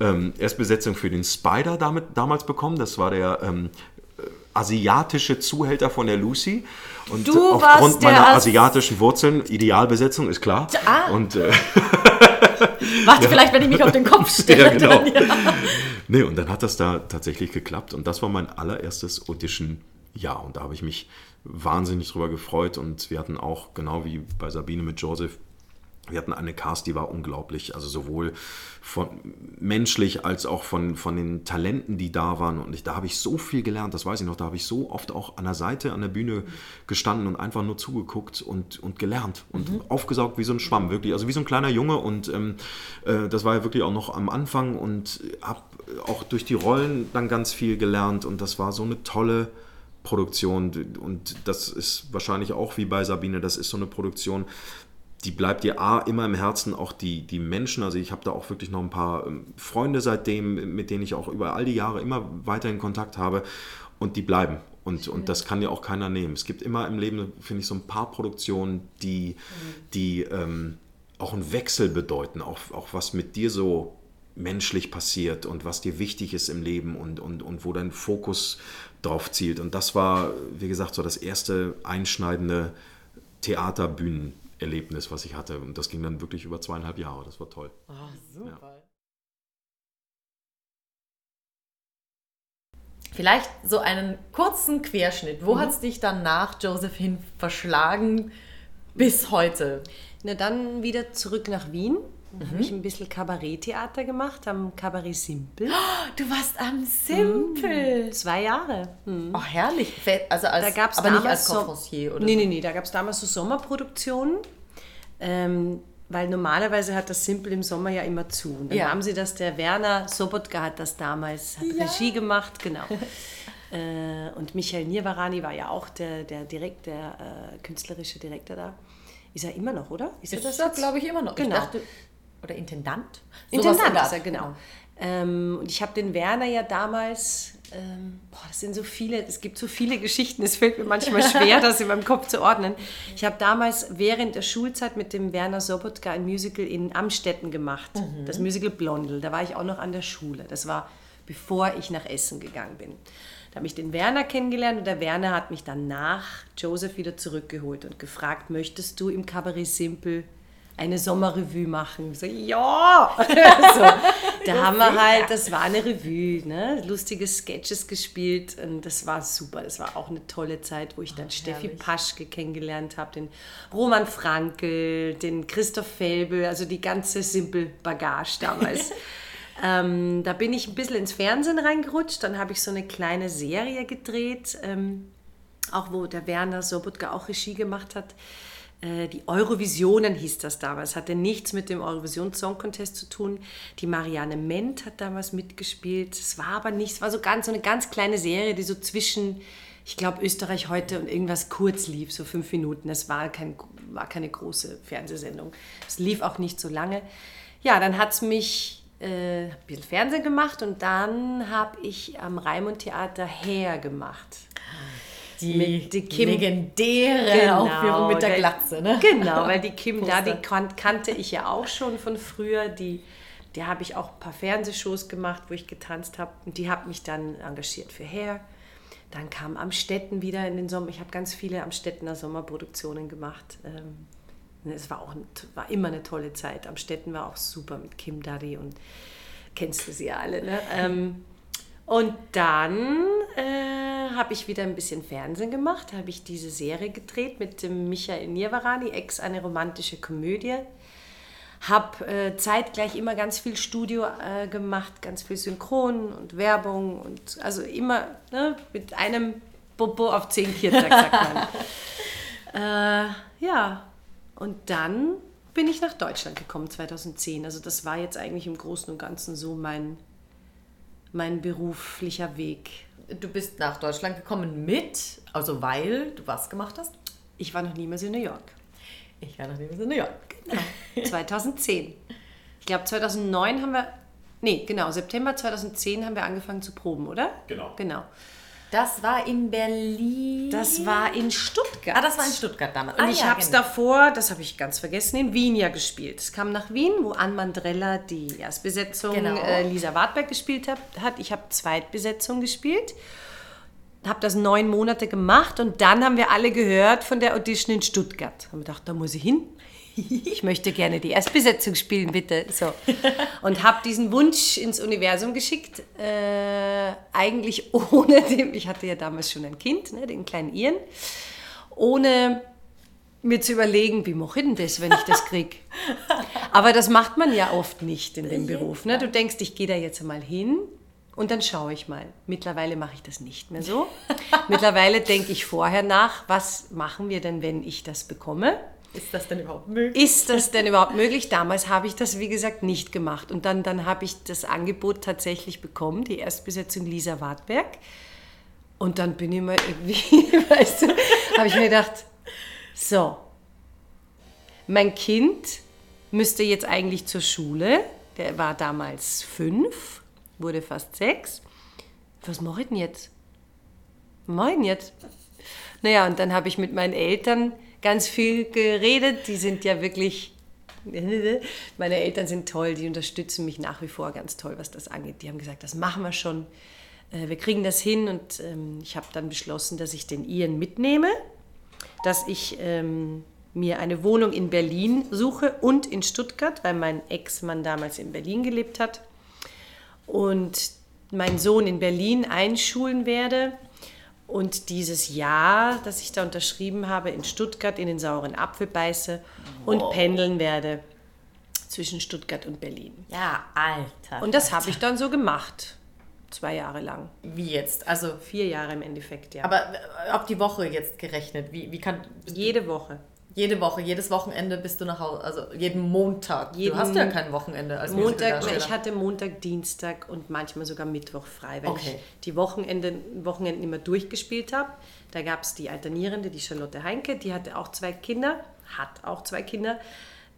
ähm, Erstbesetzung für den Spider damit, damals bekommen. Das war der ähm, äh, asiatische Zuhälter von der Lucy. Und Du aufgrund meiner As- asiatischen Wurzeln, Idealbesetzung, ist klar. Ah. Und äh, Warte, vielleicht, wenn ich mich auf den Kopf stelle. ja, genau. dann, ja. Nee, und dann hat das da tatsächlich geklappt. Und das war mein allererstes Audition-Jahr. Und da habe ich mich wahnsinnig drüber gefreut. Und wir hatten auch, genau wie bei Sabine mit Joseph, wir hatten eine Cast, die war unglaublich. Also sowohl von menschlich als auch von, von den Talenten, die da waren. Und ich, da habe ich so viel gelernt, das weiß ich noch. Da habe ich so oft auch an der Seite, an der Bühne gestanden und einfach nur zugeguckt und, und gelernt und aufgesaugt wie so ein Schwamm, wirklich. Also wie so ein kleiner Junge. Und ähm, äh, das war ja wirklich auch noch am Anfang und habe auch durch die Rollen dann ganz viel gelernt. Und das war so eine tolle Produktion. Und das ist wahrscheinlich auch wie bei Sabine, das ist so eine Produktion, die bleibt dir A immer im Herzen, auch die, die Menschen. Also ich habe da auch wirklich noch ein paar ähm, Freunde seitdem, mit denen ich auch über all die Jahre immer weiter in Kontakt habe und die bleiben. Und, und das kann dir auch keiner nehmen. Es gibt immer im Leben, finde ich, so ein paar Produktionen, die, die ähm, auch einen Wechsel bedeuten, auch, auch was mit dir so menschlich passiert und was dir wichtig ist im Leben und, und, und wo dein Fokus drauf zielt. Und das war, wie gesagt, so das erste einschneidende Theaterbühnenerlebnis, was ich hatte. Und das ging dann wirklich über zweieinhalb Jahre. Das war toll. Vielleicht so einen kurzen Querschnitt. Mhm. Wo hat es dich dann nach Josephine verschlagen bis heute? Na, dann wieder zurück nach Wien. Dann habe ich ein bisschen Kabaretttheater gemacht am Cabaret Simpel. Du warst am Simpel. Zwei Jahre. Hm. Oh, herrlich. Also als, Da gab's aber nicht als so- Conferencier, oder? Nee, nee, nee, da gab es damals so Sommerproduktionen. Ähm, weil normalerweise hat das Simpel im Sommer ja immer zu. Und dann Ja. haben sie das, der Werner Sobotka hat das damals, hat Regie gemacht, genau. äh, und Michael Nirvarani war ja auch der, der, Direkt, der äh, künstlerische Direktor da. Ist er immer noch, oder? Ist er Das das ist glaube ich, immer noch. Genau. Ich dachte, oder Intendant? Intendant ist er, Art. genau. Ähm, und ich habe den Werner ja damals, ähm, boah, das sind so viele, es gibt so viele Geschichten, es fällt mir manchmal schwer, das in meinem Kopf zu ordnen. Ich habe damals während der Schulzeit mit dem Werner Sobotka ein Musical in Amstetten gemacht, das Musical Blondel. Da war ich auch noch an der Schule. Das war bevor ich nach Essen gegangen bin. Da habe ich den Werner kennengelernt und der Werner hat mich dann nach Joseph wieder zurückgeholt und gefragt, möchtest du im Cabaret Simple eine Sommerrevue machen? So, ja! so, da haben wir halt, das war eine Revue, ne? lustige Sketches gespielt und das war super. Das war auch eine tolle Zeit, wo ich dann Steffi herrlich. Paschke kennengelernt habe, den Roman Frankel, den Christoph Felbel, also die ganze Simple-Bagage damals. ähm, da bin ich ein bisschen ins Fernsehen reingerutscht, dann habe ich so eine kleine Serie gedreht, ähm, auch wo der Werner Sobotka auch Regie gemacht hat. Äh, Die Eurovisionen hieß das damals, hatte nichts mit dem Eurovision Song Contest zu tun. Die Marianne Ment hat damals mitgespielt. Es war aber nicht, es war so ganz so eine ganz kleine Serie, die so zwischen, ich glaube, Österreich heute und irgendwas kurz lief, so fünf Minuten. Es war, kein, war keine große Fernsehsendung. Es lief auch nicht so lange. Ja, dann hat es mich äh, ein bisschen Fernsehen gemacht und dann habe ich am Raimund Theater Hair gemacht. Die, Mit die Kim- legendäre Genau, Aufführung mit der Glatze, ne? Genau, weil die Kim da, die kan kannte ich ja auch schon von früher. Die, die habe ich auch ein paar Fernsehshows gemacht, wo ich getanzt habe. Und die hat mich dann engagiert für Hair. Dann kam Amstetten wieder in den Sommer. Ich habe ganz viele Amstettener Sommerproduktionen gemacht. Ähm, Es war auch war immer eine tolle Zeit. Amstetten war auch super mit Kim Daddy und kennst du sie alle. Ne? Und dann äh, habe ich wieder ein bisschen Fernsehen gemacht, habe ich diese Serie gedreht mit dem Michael Nirvarani, Ex, eine romantische Komödie. Habe äh, zeitgleich immer ganz viel Studio äh, gemacht, ganz viel Synchron und Werbung und also immer ne, mit einem Bobo auf zehn Viertag, sagt man. äh, ja, und dann bin ich nach Deutschland gekommen 2010. Also das war jetzt eigentlich im Großen und Ganzen so mein, mein beruflicher Weg. Du bist nach Deutschland gekommen mit, also weil du was gemacht hast? Ich war noch niemals in New York. Ich war noch nie in New York. 2010. Ich glaube 2009 haben wir, nee, genau, September 2010 haben wir angefangen zu proben, oder? Genau. Genau. Das war in Berlin. Das war in Stuttgart. ah, das war in Stuttgart damals. Und ah, ich ja, habe es genau. davor, das habe ich ganz vergessen, in Wien ja gespielt. Es kam nach Wien, wo Ann Mandrella die Erstbesetzung Genau. äh, Lisa Wartberg gespielt hat. hat. Ich habe Zweitbesetzung gespielt, habe das neun Monate gemacht und dann haben wir alle gehört von der Audition in Stuttgart. Haben wir gedacht, da muss ich hin. Ich möchte gerne die Erstbesetzung spielen, bitte. So. Und habe diesen Wunsch ins Universum geschickt. Äh, eigentlich ohne dem, ich hatte ja damals schon ein Kind, ne, den kleinen Ian, ohne mir zu überlegen, wie mache ich denn das, wenn ich das kriege. Aber das macht man ja oft nicht in dem Beruf. Ne? Du denkst, ich gehe da jetzt mal hin und dann schaue ich mal. Mittlerweile mache ich das nicht mehr so. Mittlerweile denke ich vorher nach, was machen wir denn, wenn ich das bekomme? Ist das denn überhaupt möglich? Ist das denn überhaupt möglich? Damals habe ich das, wie gesagt, nicht gemacht. Und dann, dann habe ich das Angebot tatsächlich bekommen, die Erstbesetzung Lisa Wartberg. Und dann bin ich mal irgendwie, weißt du, habe ich mir gedacht, so, mein Kind müsste jetzt eigentlich zur Schule. Der war damals fünf, wurde fast sechs. Was mache ich denn jetzt? Was mache ich denn jetzt? Naja, und dann habe ich mit meinen Eltern ganz viel geredet. Die sind ja wirklich, meine Eltern sind toll, die unterstützen mich nach wie vor ganz toll, was das angeht. Die haben gesagt, das machen wir schon, Äh, wir kriegen das hin. Und ähm, ich habe dann beschlossen, dass ich den Ian mitnehme, dass ich ähm, mir eine Wohnung in Berlin suche und in Stuttgart, weil mein Ex-Mann damals in Berlin gelebt hat und meinen Sohn in Berlin einschulen werde und dieses Jahr, das ich da unterschrieben habe, in Stuttgart in den sauren Apfel beiße und pendeln werde zwischen Stuttgart und Berlin. Ja, Alter. Und das habe ich dann so gemacht, zwei Jahre lang, Wie jetzt? Also, vier Jahre im Endeffekt, ja. aber äh, auf die Woche jetzt gerechnet. Wie, wie kann. jede Woche. Jede Woche, jedes Wochenende bist du nach Hause, also jeden Montag. Jeden du hast ja kein Wochenende als Montag, ich hatte Montag, Dienstag und manchmal sogar Mittwoch frei, weil Okay. ich die Wochenende, Wochenenden immer durchgespielt habe. Da gab es die Alternierende, die Charlotte Heinke, die hatte auch zwei Kinder, hat auch zwei Kinder.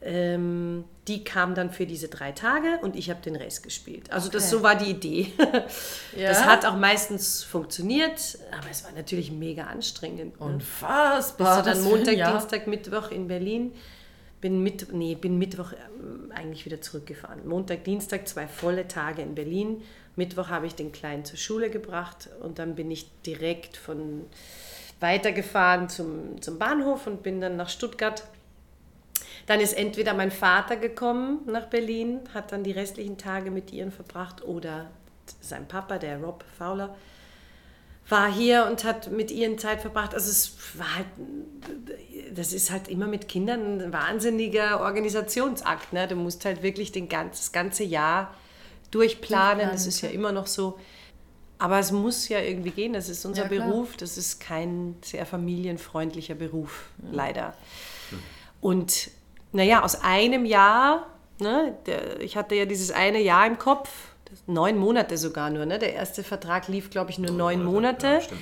Ähm, die kam dann für diese drei Tage und ich habe den Rest gespielt. Also das Okay. so war die Idee. Ja. Das hat auch meistens funktioniert, aber es war natürlich mega anstrengend. ne? Unfassbar. So dann das Montag, ja. Dienstag, Mittwoch in Berlin. Bin, mit, nee, bin Mittwoch ähm, eigentlich wieder zurückgefahren. Montag, Dienstag zwei volle Tage in Berlin. Mittwoch habe ich den Kleinen zur Schule gebracht und dann bin ich direkt von weitergefahren zum, zum Bahnhof und bin dann nach Stuttgart. Dann ist entweder mein Vater gekommen nach Berlin, hat dann die restlichen Tage mit ihren verbracht oder sein Papa, der Rob Fowler, war hier und hat mit ihren Zeit verbracht. Also es war halt, das ist halt immer mit Kindern ein wahnsinniger Organisationsakt. Ne? Du musst halt wirklich den ganz, das ganze Jahr durchplanen. Das ist ja immer noch so. Aber es muss ja irgendwie gehen. Das ist unser Ja. Beruf. Das ist kein sehr familienfreundlicher Beruf, leider. Und naja, aus einem Jahr, ne, der, ich hatte ja dieses eine Jahr im Kopf, neun Monate sogar nur. Ne? Der erste Vertrag lief, glaube ich, nur neun Monate. Ja.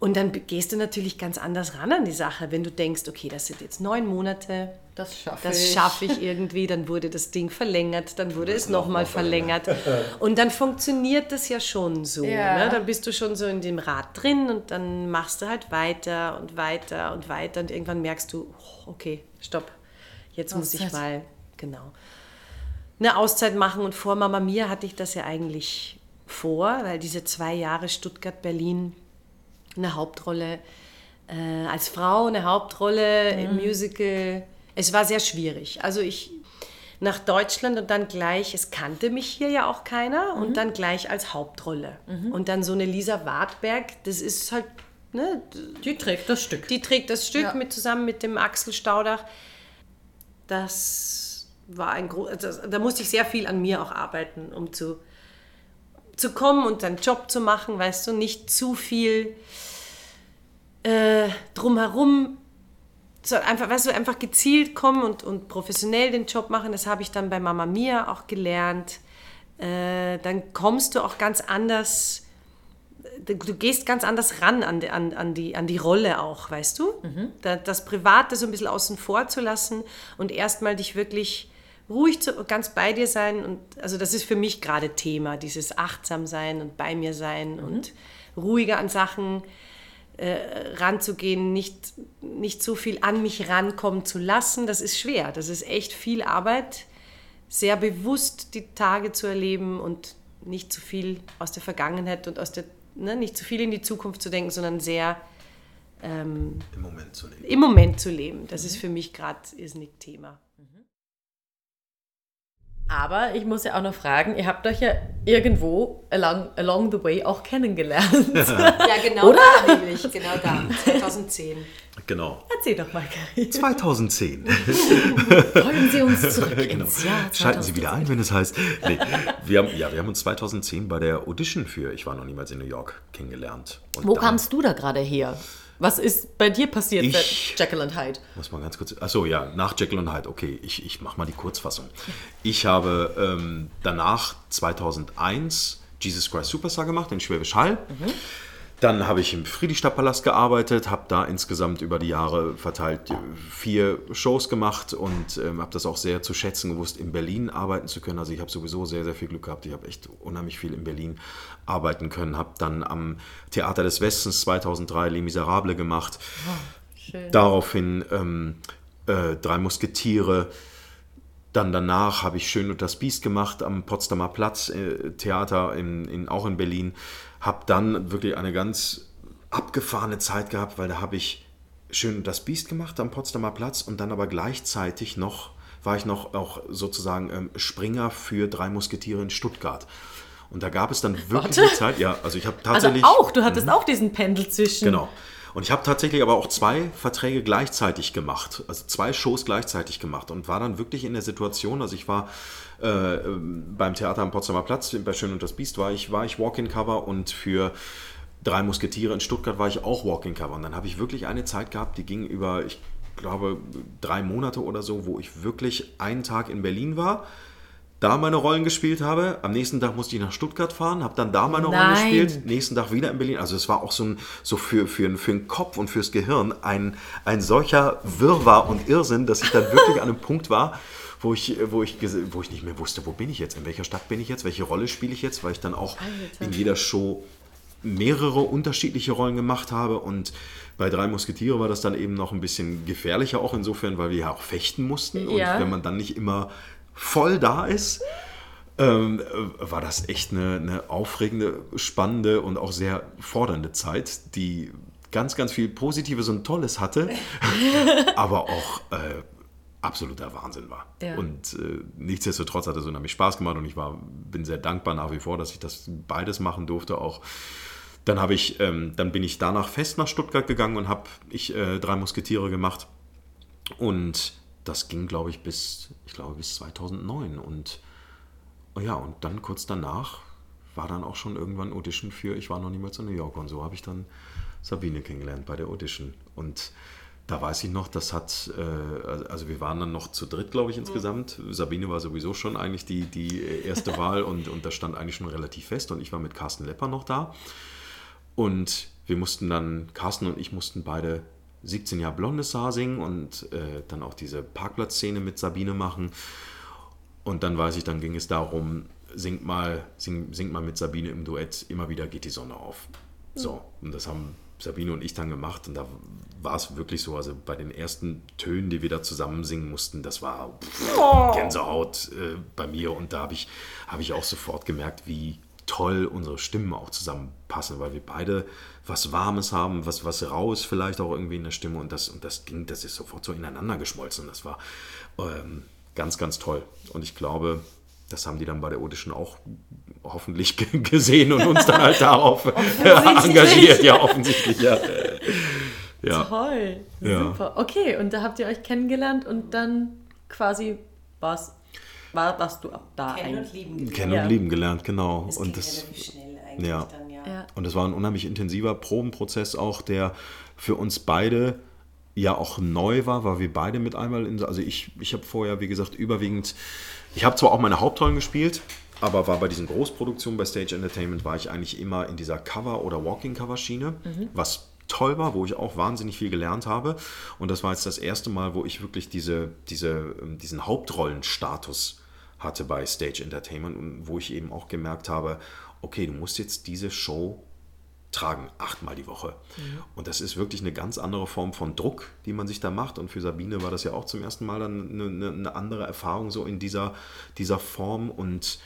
Und dann gehst du natürlich ganz anders ran an die Sache, wenn du denkst, okay, das sind jetzt neun Monate, Das schaffe das ich. schaffe ich irgendwie, dann wurde das Ding verlängert, dann wurde es nochmal verlängert. Und dann funktioniert das ja schon so. Ja. Ne? Dann bist du schon so in dem Rad drin und dann machst du halt weiter und weiter und weiter und irgendwann merkst du, oh, okay, stopp, jetzt muss ich Auszeit. mal, genau, eine Auszeit machen. Und vor Mama Mia hatte ich das ja eigentlich vor, weil diese zwei Jahre Stuttgart-Berlin eine Hauptrolle äh, als Frau, eine Hauptrolle im Musical. Es war sehr schwierig. Also ich nach Deutschland und dann gleich, es kannte mich hier ja auch keiner und dann gleich als Hauptrolle. Und dann so eine Lisa Wartberg, das ist halt, ne, Die trägt das Stück. die trägt das Stück Ja. mit zusammen mit dem Axel Staudach. Das war ein großes, da musste ich sehr viel an mir auch arbeiten, um zu, zu kommen und seinen Job zu machen, weißt du, nicht zu viel äh, drumherum, so einfach, weißt du, einfach gezielt kommen und, und professionell den Job machen. Das habe ich dann bei Mama Mia auch gelernt. Äh, dann kommst du auch ganz anders du du gehst ganz anders ran an die, an, an die, an die Rolle auch, weißt du? Da, das Private so ein bisschen außen vor zu lassen und erstmal dich wirklich ruhig zu, ganz bei dir sein. Und also das ist für mich gerade Thema, dieses achtsam sein und bei mir sein und ruhiger an Sachen äh, ranzugehen, nicht, nicht so viel an mich rankommen zu lassen. Das ist schwer. Das ist echt viel Arbeit, sehr bewusst die Tage zu erleben und nicht zu viel aus der Vergangenheit und aus der, ne, nicht zu viel in die Zukunft zu denken, sondern sehr ähm, Im Moment zu leben. im Moment zu leben. Das ist für mich gerade irrsinnig Thema. Aber ich muss ja auch noch fragen, ihr habt euch ja irgendwo along, along the way auch kennengelernt. Ja, genau Oder? da nämlich, genau da, 2010. Genau. Erzähl doch mal, Karin. 2010. Folgen Sie uns zurück genau. ins Jahr Schalten Sie 2010. wieder ein, wenn es heißt. Nee, wir haben, ja, wir haben uns 2010 bei der Audition für Ich war noch niemals in New York kennengelernt. Und Wo dann- kamst du da gerade her? Was ist bei dir passiert Ich- seit Jekyll and Hyde? Muss man ganz kurz. Achso, ja, nach Jekyll und Hyde. Okay, ich, ich mache mal die Kurzfassung. Ich habe ähm, danach 2001 Jesus Christ Superstar gemacht in Schwäbisch Hall. Dann habe ich im Friedrichstadtpalast gearbeitet, habe da insgesamt über die Jahre verteilt äh, vier Shows gemacht und ähm, habe das auch sehr zu schätzen gewusst, in Berlin arbeiten zu können. Also ich habe sowieso sehr, sehr viel Glück gehabt. Ich habe echt unheimlich viel in Berlin arbeiten können. Habe dann am Theater des Westens 2003 Les Miserables gemacht. Schön. Daraufhin ähm, äh, Drei Musketiere. Dann danach habe ich Schön und das Biest gemacht am Potsdamer Platz, äh, Theater in, in, auch in Berlin. Habe dann wirklich eine ganz abgefahrene Zeit gehabt, weil da habe ich Schön das Biest gemacht am Potsdamer Platz und dann aber gleichzeitig noch, war ich noch auch sozusagen ähm, Springer für Drei Musketiere in Stuttgart. Und da gab es dann wirklich eine Zeit, ja, also ich habe Also tatsächlich... auch, du hattest auch diesen Pendel zwischen. Genau. Und ich habe tatsächlich aber auch zwei Verträge gleichzeitig gemacht, also zwei Shows gleichzeitig gemacht und war dann wirklich in der Situation, also ich war äh, beim Theater am Potsdamer Platz, bei Schön und das Biest war ich, war ich Walk-in-Cover und für Drei Musketiere in Stuttgart war ich auch Walk-in-Cover. Und dann habe ich wirklich eine Zeit gehabt, die ging über, ich glaube, drei Monate oder so, wo ich wirklich einen Tag in Berlin war, da meine Rollen gespielt habe. Am nächsten Tag musste ich nach Stuttgart fahren, habe dann da meine Rollen gespielt. Nächsten Tag wieder in Berlin. Also es war auch so, ein, so für, für, für den Kopf und fürs Gehirn ein, ein solcher Wirrwarr und Irrsinn, dass ich dann wirklich an einem Punkt war, wo ich, wo, ich, wo ich nicht mehr wusste, wo bin ich jetzt, in welcher Stadt bin ich jetzt, welche Rolle spiele ich jetzt, weil ich dann auch in jeder Show mehrere unterschiedliche Rollen gemacht habe und bei Drei Musketiere war das dann eben noch ein bisschen gefährlicher auch insofern, weil wir ja auch fechten mussten und Ja. wenn man dann nicht immer voll da ist, ähm, äh, war das echt eine, eine aufregende, spannende und auch sehr fordernde Zeit, die ganz, ganz viel Positives und Tolles hatte, aber auch äh, absoluter Wahnsinn war. Ja. Und äh, nichtsdestotrotz hat es unheimlich Spaß gemacht und ich war, bin sehr dankbar nach wie vor, dass ich das beides machen durfte. Auch dann habe ich, ähm, dann bin ich danach fest nach Stuttgart gegangen und habe ich äh, drei Musketiere gemacht und das ging, glaube ich, bis, ich glaube, bis 2009 und oh ja, und dann kurz danach war dann auch schon irgendwann Audition für Ich war noch niemals in New York und so habe ich dann Sabine kennengelernt bei der Audition und da weiß ich noch, das hat, äh, also wir waren dann noch zu dritt, glaube ich, insgesamt. Sabine war sowieso schon eigentlich die, die erste Wahl und, und das stand eigentlich schon relativ fest und ich war mit Carsten Lepper noch da. Und wir mussten dann, Carsten und ich mussten beide 17 Jahre blondes Haar singen und äh, dann auch diese Parkplatzszene mit Sabine machen. Und dann weiß ich, dann ging es darum, singt mal, sing, singt mal mit Sabine im Duett, immer wieder geht die Sonne auf. So, und das haben Sabine und ich dann gemacht und da war es wirklich so, also bei den ersten Tönen, die wir da zusammen singen mussten, das war pff, Gänsehaut äh, bei mir und da habe ich, hab ich auch sofort gemerkt, wie toll unsere Stimmen auch zusammenpassen, weil wir beide was Warmes haben, was, was Raues vielleicht auch irgendwie in der Stimme und das, und das ging, das ist sofort so ineinander geschmolzen. Das war ähm, ganz, ganz toll. Und ich glaube, das haben die dann bei der Audition auch hoffentlich gesehen und uns dann halt darauf engagiert. Ja, offensichtlich, ja. ja. Toll, ja. super. Okay, und da habt ihr euch kennengelernt und dann quasi was war, was du ab da Kennen und lieben gelernt. Kennen und lieben gelernt, genau. Das und das, schnell eigentlich ja. dann, ja. ja. Und das war ein unheimlich intensiver Probenprozess auch, der für uns beide ja auch neu war, weil wir beide mit einmal in, also ich, ich habe vorher, wie gesagt, überwiegend, ich habe zwar auch meine Hauptrollen gespielt, aber war bei diesen Großproduktionen bei Stage Entertainment war ich eigentlich immer in dieser Cover- oder Walking-Cover-Schiene, mhm. was toll war, wo ich auch wahnsinnig viel gelernt habe. Und das war jetzt das erste Mal, wo ich wirklich diese, diese, ähm, diesen Hauptrollenstatus hatte bei Stage Entertainment und wo ich eben auch gemerkt habe, okay, du musst jetzt diese Show tragen, achtmal die Woche. Mhm. Und das ist wirklich eine ganz andere Form von Druck, die man sich da macht. Und für Sabine war das ja auch zum ersten Mal dann eine, eine andere Erfahrung so in dieser, dieser Form. Und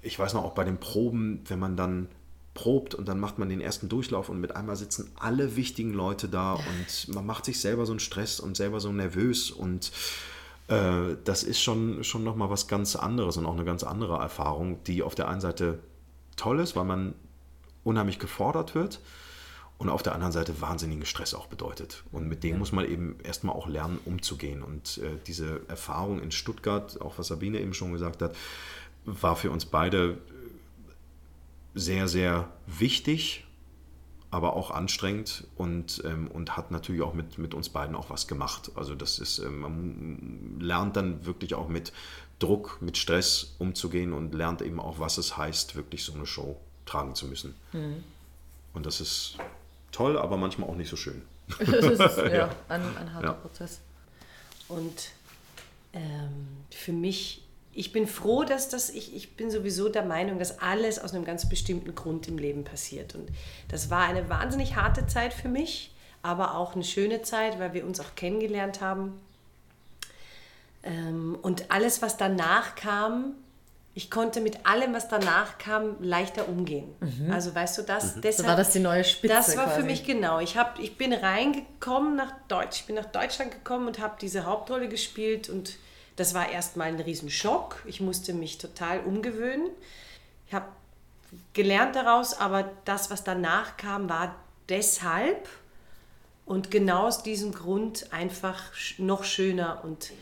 ich weiß noch auch bei den Proben, wenn man dann probt und dann macht man den ersten Durchlauf und mit einmal sitzen alle wichtigen Leute da und man macht sich selber so einen Stress und selber so nervös und äh, das ist schon, schon nochmal was ganz anderes und auch eine ganz andere Erfahrung, die auf der einen Seite toll ist, weil man unheimlich gefordert wird und auf der anderen Seite wahnsinnigen Stress auch bedeutet. Und mit dem ja. muss man eben erstmal auch lernen, umzugehen. Und äh, diese Erfahrung in Stuttgart, auch was Sabine eben schon gesagt hat, war für uns beide sehr, sehr wichtig, aber auch anstrengend und, ähm, und hat natürlich auch mit, mit uns beiden auch was gemacht. Also das ist, ähm, man lernt dann wirklich auch mit Druck, mit Stress umzugehen und lernt eben auch, was es heißt, wirklich so eine Show tragen zu müssen. Mhm. Und das ist toll, aber manchmal auch nicht so schön. das ist ja, ein, ein harter ja. Prozess. Und ähm, für mich ich bin froh, dass das, ich, ich bin sowieso der Meinung, dass alles aus einem ganz bestimmten Grund im Leben passiert. Und das war eine wahnsinnig harte Zeit für mich, aber auch eine schöne Zeit, weil wir uns auch kennengelernt haben. Ähm, und alles, was danach kam, ich konnte mit allem, was danach kam, leichter umgehen. Mhm. Also weißt du, das mhm. deshalb, so war das die neue Spitze. Das war quasi. für mich genau. Ich, hab, ich bin reingekommen nach Deutsch, ich bin nach Deutschland gekommen und habe diese Hauptrolle gespielt und das war erstmal ein Riesenschock. Ich musste mich total umgewöhnen. Ich habe gelernt daraus, aber das, was danach kam, war deshalb und genau aus diesem Grund einfach noch schöner und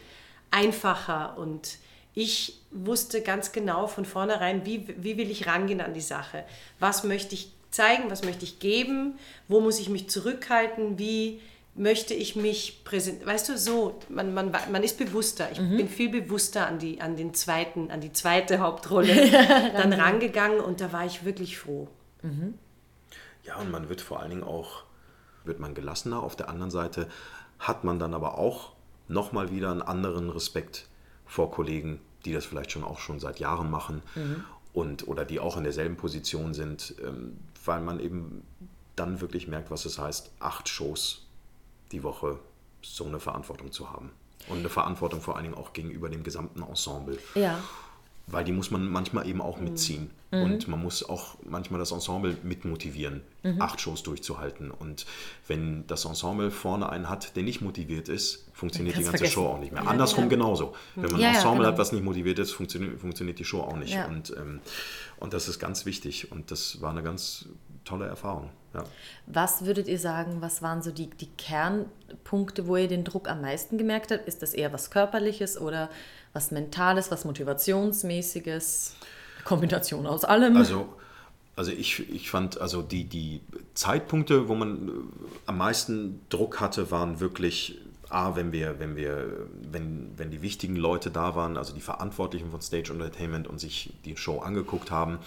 einfacher. Und ich wusste ganz genau von vornherein, wie, wie will ich rangehen an die Sache. Was möchte ich zeigen, was möchte ich geben, wo muss ich mich zurückhalten, wie möchte ich mich präsentieren. Weißt du, so, man, man, man ist bewusster. Ich mhm. bin viel bewusster an die, an den zweiten, an die zweite Hauptrolle dann rangegangen und da war ich wirklich froh. Mhm. Ja, und man wird vor allen Dingen auch, wird man gelassener. Auf der anderen Seite hat man dann aber auch nochmal wieder einen anderen Respekt vor Kollegen, die das vielleicht schon auch schon seit Jahren machen mhm. und oder die auch in derselben Position sind, ähm, weil man eben dann wirklich merkt, was es heißt, acht Shows die Woche so eine Verantwortung zu haben. Und eine Verantwortung vor allen Dingen auch gegenüber dem gesamten Ensemble. Ja. Weil die muss man manchmal eben auch mitziehen. Mhm. Und man muss auch manchmal das Ensemble mitmotivieren, mhm. acht Shows durchzuhalten. Und wenn das Ensemble vorne einen hat, der nicht motiviert ist, funktioniert die ganze vergessen. Show auch nicht mehr. Ja, Andersrum genau. genauso. Wenn man ja, ein Ensemble ja, genau. hat, was nicht motiviert ist, funktioniert, funktioniert die Show auch nicht. Und, ähm, und das ist ganz wichtig. Und das war eine ganz tolle Erfahrung. Ja. Was würdet ihr sagen, was waren so die, die Kernpunkte, wo ihr den Druck am meisten gemerkt habt? Ist das eher was Körperliches oder was Mentales, was Motivationsmäßiges? Kombination aus allem? Also, also ich, ich fand, also die, die Zeitpunkte, wo man äh, am meisten Druck hatte, waren wirklich A, wenn wir, wenn wir, wenn, wenn die wichtigen Leute da waren, also die Verantwortlichen von Stage Entertainment und sich die Show angeguckt haben,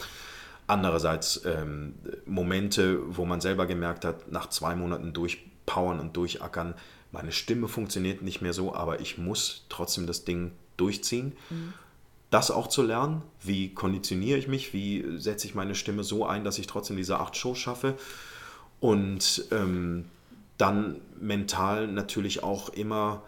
Andererseits ähm, Momente, wo man selber gemerkt hat, nach zwei Monaten durchpowern und durchackern, meine Stimme funktioniert nicht mehr so, aber ich muss trotzdem das Ding durchziehen. Mhm. Das auch zu lernen, wie konditioniere ich mich, wie setze ich meine Stimme so ein, dass ich trotzdem diese acht Shows schaffe. Und ähm, dann mental natürlich auch immer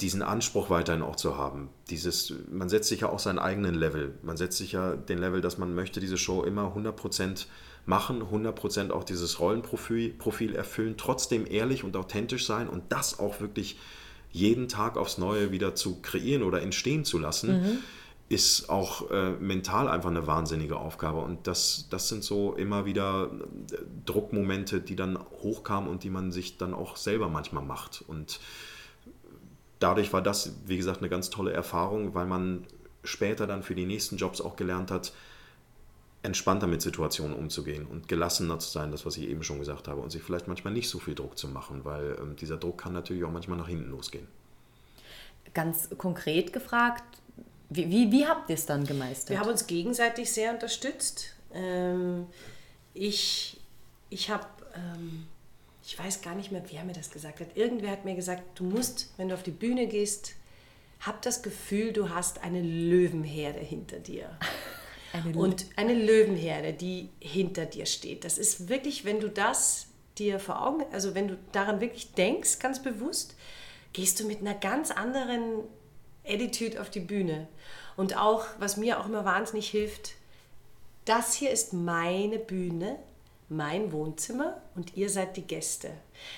diesen Anspruch weiterhin auch zu haben. Dieses, man setzt sich ja auch seinen eigenen Level. Man setzt sich ja den Level, dass man möchte diese Show immer 100% machen, 100% auch dieses Rollenprofil Profil erfüllen, trotzdem ehrlich und authentisch sein und das auch wirklich jeden Tag aufs Neue wieder zu kreieren oder entstehen zu lassen, mhm. ist auch äh, mental einfach eine wahnsinnige Aufgabe. Und das, das sind so immer wieder äh, Druckmomente, die dann hochkamen und die man sich dann auch selber manchmal macht. Und dadurch war das, wie gesagt, eine ganz tolle Erfahrung, weil man später dann für die nächsten Jobs auch gelernt hat, entspannter mit Situationen umzugehen und gelassener zu sein, das, was ich eben schon gesagt habe, und sich vielleicht manchmal nicht so viel Druck zu machen, weil ähm, dieser Druck kann natürlich auch manchmal nach hinten losgehen. Ganz konkret gefragt, wie, wie, wie habt ihr es dann gemeistert? Wir haben uns gegenseitig sehr unterstützt. Ähm, ich ich habe ähm, ich weiß gar nicht mehr, wer mir das gesagt hat. Irgendwer hat mir gesagt, du musst, wenn du auf die Bühne gehst, hab das Gefühl, du hast eine Löwenherde hinter dir. Eine und eine Löwenherde, die hinter dir steht. Das ist wirklich, wenn du das dir vor Augen, also wenn du daran wirklich denkst, ganz bewusst, gehst du mit einer ganz anderen Attitude auf die Bühne. Und auch, was mir auch immer wahnsinnig hilft, das hier ist meine Bühne, mein Wohnzimmer und ihr seid die Gäste.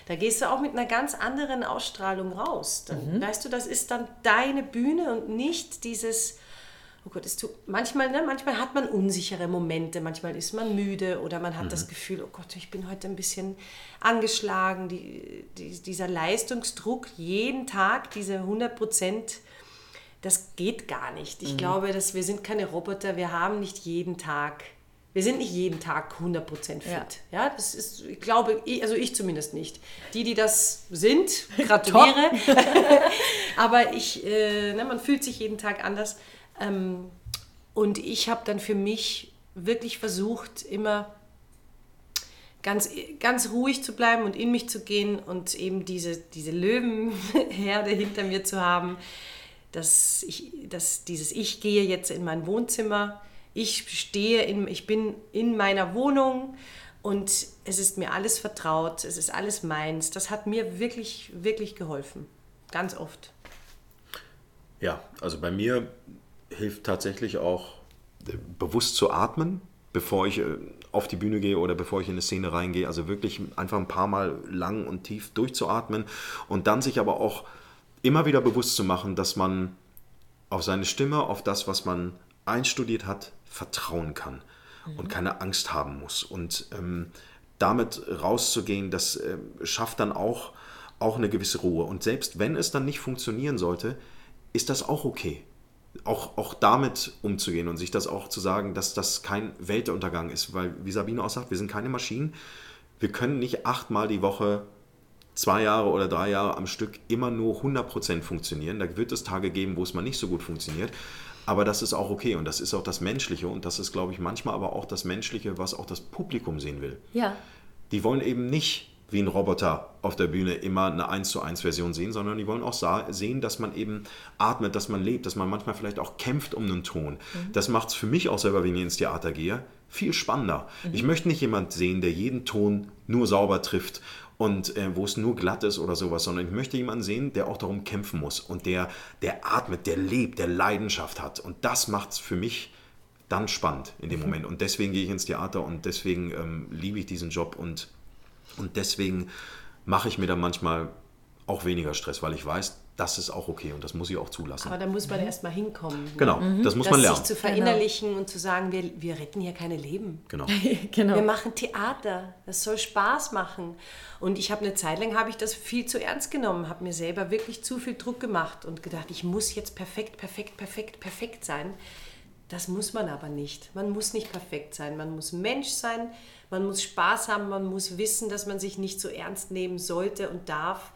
Da gehst du auch mit einer ganz anderen Ausstrahlung raus. Dann, mhm. Weißt du, das ist dann deine Bühne und nicht dieses, oh Gott, es tut, manchmal, ne, manchmal hat man unsichere Momente, manchmal ist man müde oder man hat mhm. das Gefühl, oh Gott, ich bin heute ein bisschen angeschlagen. Die, die, dieser Leistungsdruck jeden Tag, diese 100 Prozent, das geht gar nicht. Ich mhm. glaube, dass wir sind keine Roboter, wir haben nicht jeden Tag wir sind nicht jeden Tag 100% fit. Ja. ja, das ist, ich glaube, also ich zumindest nicht. Die, die das sind, gratuliere. Aber ich, äh, ne, man fühlt sich jeden Tag anders. Ähm, und ich habe dann für mich wirklich versucht, immer ganz, ganz ruhig zu bleiben und in mich zu gehen und eben diese, diese Löwenherde hinter mir zu haben, dass, ich, dass dieses Ich gehe jetzt in mein Wohnzimmer ich stehe, in, ich bin in meiner Wohnung und es ist mir alles vertraut, es ist alles meins. Das hat mir wirklich, wirklich geholfen. Ganz oft. Ja, also bei mir hilft tatsächlich auch äh, bewusst zu atmen, bevor ich äh, auf die Bühne gehe oder bevor ich in eine Szene reingehe. Also wirklich einfach ein paar Mal lang und tief durchzuatmen und dann sich aber auch immer wieder bewusst zu machen, dass man auf seine Stimme, auf das, was man einstudiert hat, vertrauen kann mhm. und keine Angst haben muss. Und ähm, damit rauszugehen, das äh, schafft dann auch, auch eine gewisse Ruhe. Und selbst wenn es dann nicht funktionieren sollte, ist das auch okay. Auch, auch damit umzugehen und sich das auch zu sagen, dass das kein Weltuntergang ist. Weil, wie Sabine auch sagt, wir sind keine Maschinen. Wir können nicht achtmal die Woche zwei Jahre oder drei Jahre am Stück immer nur 100% funktionieren. Da wird es Tage geben, wo es mal nicht so gut funktioniert. Aber das ist auch okay und das ist auch das Menschliche und das ist, glaube ich, manchmal aber auch das Menschliche, was auch das Publikum sehen will. Ja. Die wollen eben nicht wie ein Roboter auf der Bühne immer eine 1 zu 1 Version sehen, sondern die wollen auch sehen, dass man eben atmet, dass man lebt, dass man manchmal vielleicht auch kämpft um einen Ton. Mhm. Das macht es für mich auch selber, wenn ich ins Theater gehe, viel spannender. Mhm. Ich möchte nicht jemanden sehen, der jeden Ton nur sauber trifft und äh, wo es nur glatt ist oder sowas, sondern ich möchte jemanden sehen, der auch darum kämpfen muss und der, der atmet, der lebt, der Leidenschaft hat. Und das macht es für mich dann spannend in dem mhm. Moment. Und deswegen gehe ich ins Theater und deswegen ähm, liebe ich diesen Job und, und deswegen mache ich mir dann manchmal auch weniger Stress, weil ich weiß, das ist auch okay und das muss ich auch zulassen. Aber da muss man mhm. erst mal hinkommen. Ne? Genau, mhm. das muss das man lernen. Sich zu verinnerlichen genau. und zu sagen, wir, wir retten hier keine Leben. Genau. genau. Wir machen Theater, das soll Spaß machen. Und ich habe eine Zeit lang, habe ich das viel zu ernst genommen, habe mir selber wirklich zu viel Druck gemacht und gedacht, ich muss jetzt perfekt, perfekt, perfekt, perfekt sein. Das muss man aber nicht. Man muss nicht perfekt sein. Man muss Mensch sein, man muss Spaß haben, man muss wissen, dass man sich nicht so ernst nehmen sollte und darf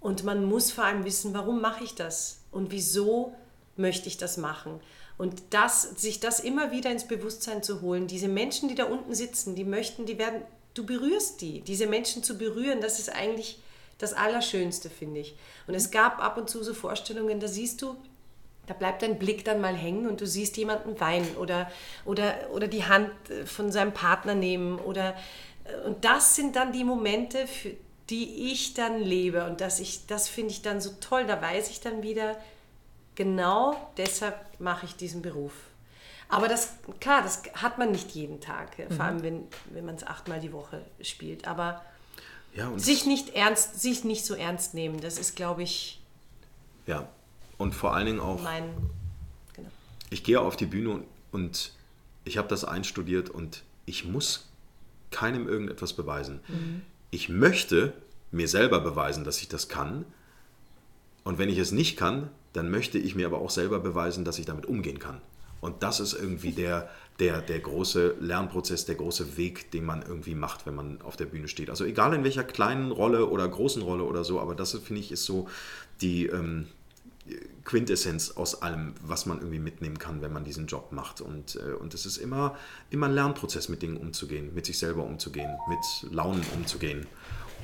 und man muss vor allem wissen, warum mache ich das und wieso möchte ich das machen. Und das, sich das immer wieder ins Bewusstsein zu holen, diese Menschen, die da unten sitzen, die möchten, die werden, du berührst die. Diese Menschen zu berühren, das ist eigentlich das Allerschönste, finde ich. Und es gab ab und zu so Vorstellungen, da siehst du, da bleibt dein Blick dann mal hängen und du siehst jemanden weinen oder, oder, oder die Hand äh, von seinem Partner nehmen. Oder, äh, und das sind dann die Momente, für die ich dann lebe. Und das, das finde ich dann so toll. Da weiß ich dann wieder, genau deshalb mache ich diesen Beruf. Aber das, klar, das hat man nicht jeden Tag, vor mhm. allem wenn, wenn man es achtmal die Woche spielt. Aber ja, sich nicht ernst, sich nicht so ernst nehmen, das ist, glaube ich. Ja, und vor allen Dingen auch, mein, genau. ich gehe auf die Bühne und ich habe das einstudiert und ich muss keinem irgendetwas beweisen. Mhm. Ich möchte mir selber beweisen, dass ich das kann. Und wenn ich es nicht kann, dann möchte ich mir aber auch selber beweisen, dass ich damit umgehen kann. Und das ist irgendwie der, der, der große Lernprozess, der große Weg, den man irgendwie macht, wenn man auf der Bühne steht. Also egal in welcher kleinen Rolle oder großen Rolle oder so, aber das finde ich ist so die, ähm, Quintessenz aus allem, was man irgendwie mitnehmen kann, wenn man diesen Job macht. Und, äh, und es ist immer, immer ein Lernprozess, mit Dingen umzugehen, mit sich selber umzugehen, mit Launen umzugehen.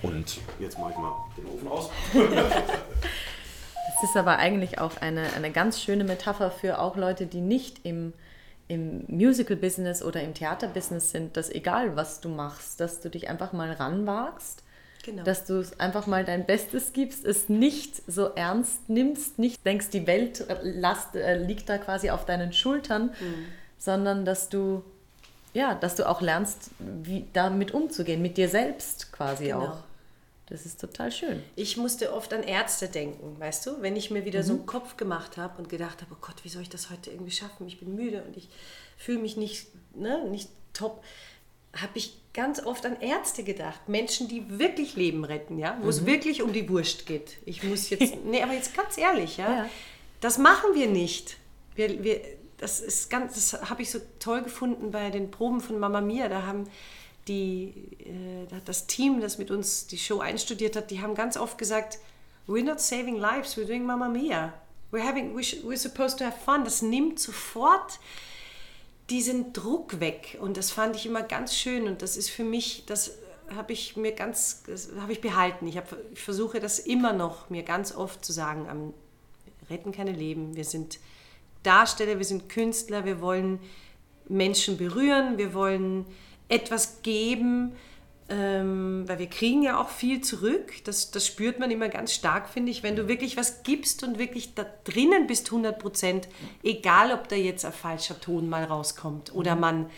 Und jetzt mache ich mal den Ofen aus. Es ist aber eigentlich auch eine, eine ganz schöne Metapher für auch Leute, die nicht im, im Musical-Business oder im Theater-Business sind, dass egal was du machst, dass du dich einfach mal ranwagst Genau. Dass du einfach mal dein Bestes gibst, es nicht so ernst nimmst, nicht denkst, die Welt last, äh, liegt da quasi auf deinen Schultern, mhm. sondern dass du, ja, dass du auch lernst, wie damit umzugehen, mit dir selbst quasi genau. auch. Das ist total schön. Ich musste oft an Ärzte denken, weißt du? Wenn ich mir wieder mhm. so einen Kopf gemacht habe und gedacht habe, oh Gott, wie soll ich das heute irgendwie schaffen? Ich bin müde und ich fühle mich nicht, ne, nicht top habe ich ganz oft an Ärzte gedacht. Menschen, die wirklich Leben retten, ja, wo mhm. es wirklich um die Wurst geht. Ich muss jetzt, nee, aber jetzt ganz ehrlich, ja, ja. das machen wir nicht. Wir, wir, das ist ganz, das habe ich so toll gefunden bei den Proben von Mama Mia. Da haben die, äh, das Team, das mit uns die Show einstudiert hat, die haben ganz oft gesagt, we're not saving lives, we're doing Mama Mia. We're having, we're supposed to have fun. Das nimmt sofort diesen Druck weg. Und das fand ich immer ganz schön. Und das ist für mich, das habe ich mir ganz, habe ich behalten. Ich, habe, ich versuche das immer noch mir ganz oft zu sagen, am, retten keine Leben. Wir sind Darsteller, wir sind Künstler, wir wollen Menschen berühren, wir wollen etwas geben, ähm, weil wir kriegen ja auch viel zurück. Das, das spürt man immer ganz stark, finde ich. Wenn du wirklich was gibst und wirklich da drinnen bist, 100 Prozent, egal ob da jetzt ein falscher Ton mal rauskommt oder man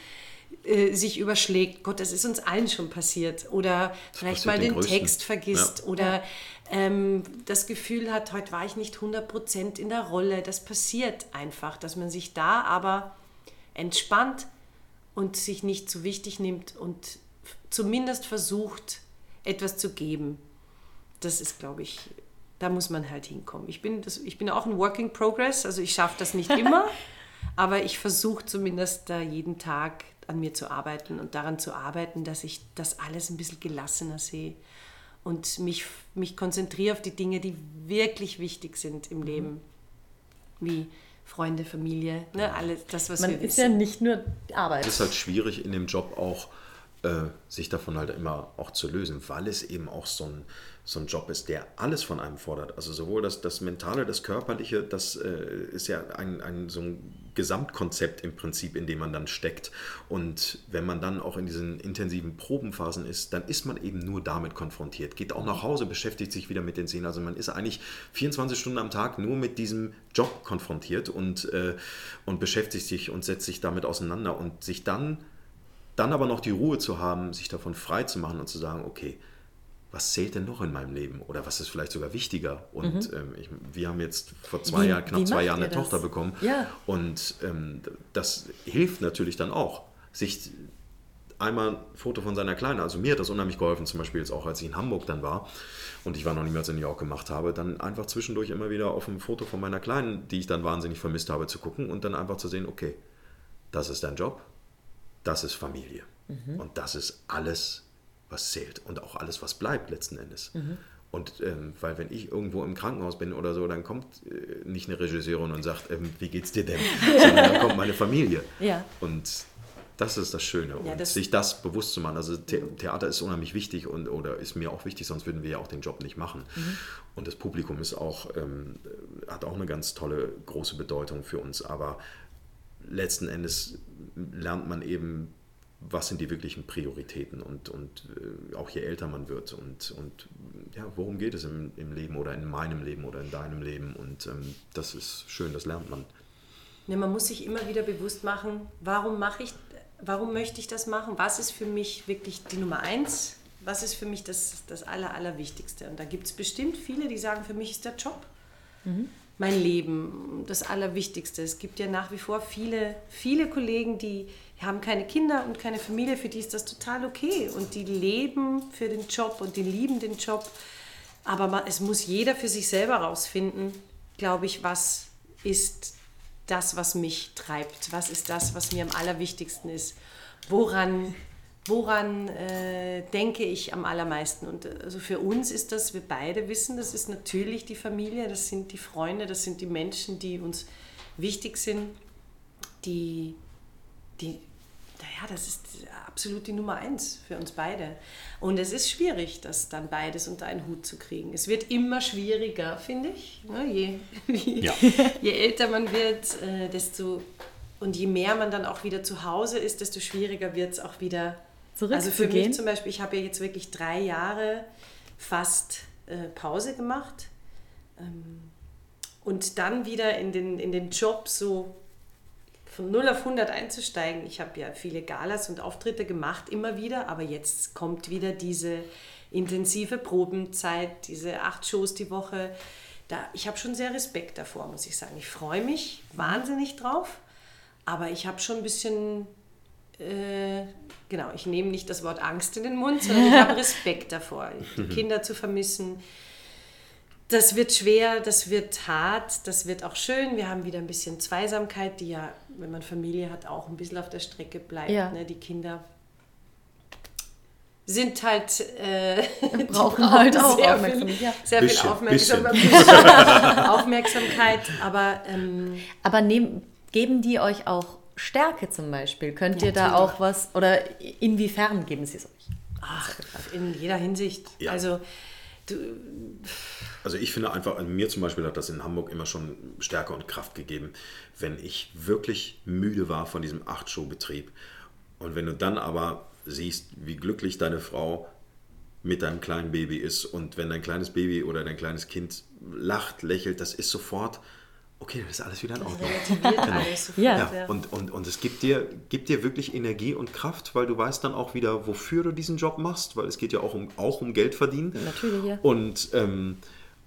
äh, sich überschlägt. Gott, das ist uns allen schon passiert. Oder das vielleicht mal den, den Text vergisst ja. oder ähm, das Gefühl hat, heute war ich nicht 100 Prozent in der Rolle. Das passiert einfach, dass man sich da aber entspannt und sich nicht zu wichtig nimmt und zumindest versucht, etwas zu geben. Das ist, glaube ich, da muss man halt hinkommen. Ich bin, das, ich bin auch ein Working Progress, also ich schaffe das nicht immer, aber ich versuche zumindest da jeden Tag an mir zu arbeiten und daran zu arbeiten, dass ich das alles ein bisschen gelassener sehe und mich, mich konzentriere auf die Dinge, die wirklich wichtig sind im mhm. Leben, wie Freunde, Familie, ne, alles das, was Man wir wissen. Man ist ja nicht nur Arbeit. Es ist halt schwierig in dem Job auch, äh, sich davon halt immer auch zu lösen, weil es eben auch so ein, so ein Job ist, der alles von einem fordert. Also sowohl das, das Mentale, das Körperliche, das äh, ist ja ein, ein, so ein Gesamtkonzept im Prinzip, in dem man dann steckt. Und wenn man dann auch in diesen intensiven Probenphasen ist, dann ist man eben nur damit konfrontiert. Geht auch nach Hause, beschäftigt sich wieder mit den Szenen. Also man ist eigentlich 24 Stunden am Tag nur mit diesem Job konfrontiert und, äh, und beschäftigt sich und setzt sich damit auseinander und sich dann dann aber noch die Ruhe zu haben, sich davon frei zu machen und zu sagen, okay, was zählt denn noch in meinem Leben oder was ist vielleicht sogar wichtiger? Und mhm. ähm, ich, wir haben jetzt vor zwei Jahren, knapp zwei Jahren eine das? Tochter bekommen. Ja. Und ähm, das hilft natürlich dann auch, sich einmal ein Foto von seiner Kleinen, also mir hat das unheimlich geholfen, zum Beispiel jetzt auch, als ich in Hamburg dann war und ich war noch niemals in New York gemacht habe, dann einfach zwischendurch immer wieder auf ein Foto von meiner Kleinen, die ich dann wahnsinnig vermisst habe, zu gucken und dann einfach zu sehen, okay, das ist dein Job, das ist Familie. Mhm. Und das ist alles, was zählt und auch alles, was bleibt letzten Endes. Mhm. Und ähm, weil wenn ich irgendwo im Krankenhaus bin oder so, dann kommt äh, nicht eine Regisseurin und sagt, ähm, wie geht's dir denn? Sondern dann kommt meine Familie. Ja. Und das ist das Schöne. Und das- sich das bewusst zu machen. Also The Theater ist unheimlich wichtig und oder ist mir auch wichtig, sonst würden wir ja auch den Job nicht machen. Und das Publikum ist auch, ähm, hat auch eine ganz tolle, große Bedeutung für uns. Aber letzten Endes lernt man eben, was sind die wirklichen Prioritäten und, und äh, auch je älter man wird und, und ja, worum geht es im, im Leben oder in meinem Leben oder in deinem Leben und ähm, das ist schön, das lernt man. Ne, man muss sich immer wieder bewusst machen, warum mache ich, warum möchte ich das machen? Was ist für mich wirklich die Nummer eins? Was ist für mich das, das Aller, Allerwichtigste? Und da gibt es bestimmt viele, die sagen, für mich ist der Job mein Leben das Allerwichtigste. Es gibt ja nach wie vor viele, viele Kollegen, die haben keine Kinder und keine Familie, für die ist das total okay. Und die leben für den Job und die lieben den Job. Aber es muss jeder für sich selber rausfinden, glaube ich, was ist das, was mich treibt? Was ist das, was mir am allerwichtigsten ist? Woran, woran äh, denke ich am allermeisten? Und äh, also für uns ist das, wir beide wissen, das ist natürlich die Familie, das sind die Freunde, das sind die Menschen, die uns wichtig sind, die, die naja, das ist absolut die Nummer eins für uns beide. Und es ist schwierig, das dann beides unter einen Hut zu kriegen. Es wird immer schwieriger, finde ich. Ne? Je, je, je älter man wird, äh, desto und je mehr man dann auch wieder zu Hause ist, desto schwieriger wird es auch wieder. Also für Zurückzugehen? mich zum Beispiel, ich habe ja jetzt wirklich drei Jahre fast äh, Pause gemacht ähm, und dann wieder in den, in den Job so von 0 auf 100 einzusteigen. Ich habe ja viele Galas und Auftritte gemacht, immer wieder, aber jetzt kommt wieder diese intensive Probenzeit, diese acht Shows die Woche. Da, ich habe schon sehr Respekt davor, muss ich sagen. Ich freue mich wahnsinnig drauf, aber ich habe schon ein bisschen, äh, genau, ich nehme nicht das Wort Angst in den Mund, sondern ich habe Respekt davor, die Kinder zu vermissen. Das wird schwer, das wird hart, das wird auch schön. Wir haben wieder ein bisschen Zweisamkeit, die ja, wenn man Familie hat, auch ein bisschen auf der Strecke bleibt. Ja. Ne? Die Kinder sind halt, äh, die Brauchen halt auch sehr Aufmerksamkeit, viel, ja. sehr Bisschen, viel Aufmerksam bisschen. Aufmerksamkeit. Aber ähm, Aber nehm, geben die euch auch Stärke zum Beispiel? Könnt ihr da auch was, oder inwiefern geben sie es euch? ach, in jeder Hinsicht. Ja. Also du, Also ich finde einfach, mir zum Beispiel hat das in Hamburg immer schon Stärke und Kraft gegeben, wenn ich wirklich müde war von diesem Acht-Show-Betrieb. Und wenn du dann aber siehst, wie glücklich deine Frau mit deinem kleinen Baby ist und wenn dein kleines Baby oder dein kleines Kind lacht, lächelt, das ist sofort, okay, dann ist alles wieder in Ordnung. relativiert alles sofort. Ja. Ja, und, und, und es gibt dir, gibt dir wirklich Energie und Kraft, weil du weißt dann auch wieder, wofür du diesen Job machst, weil es geht ja auch um, auch um Geld verdienen. Natürlich, ja. Und, ähm,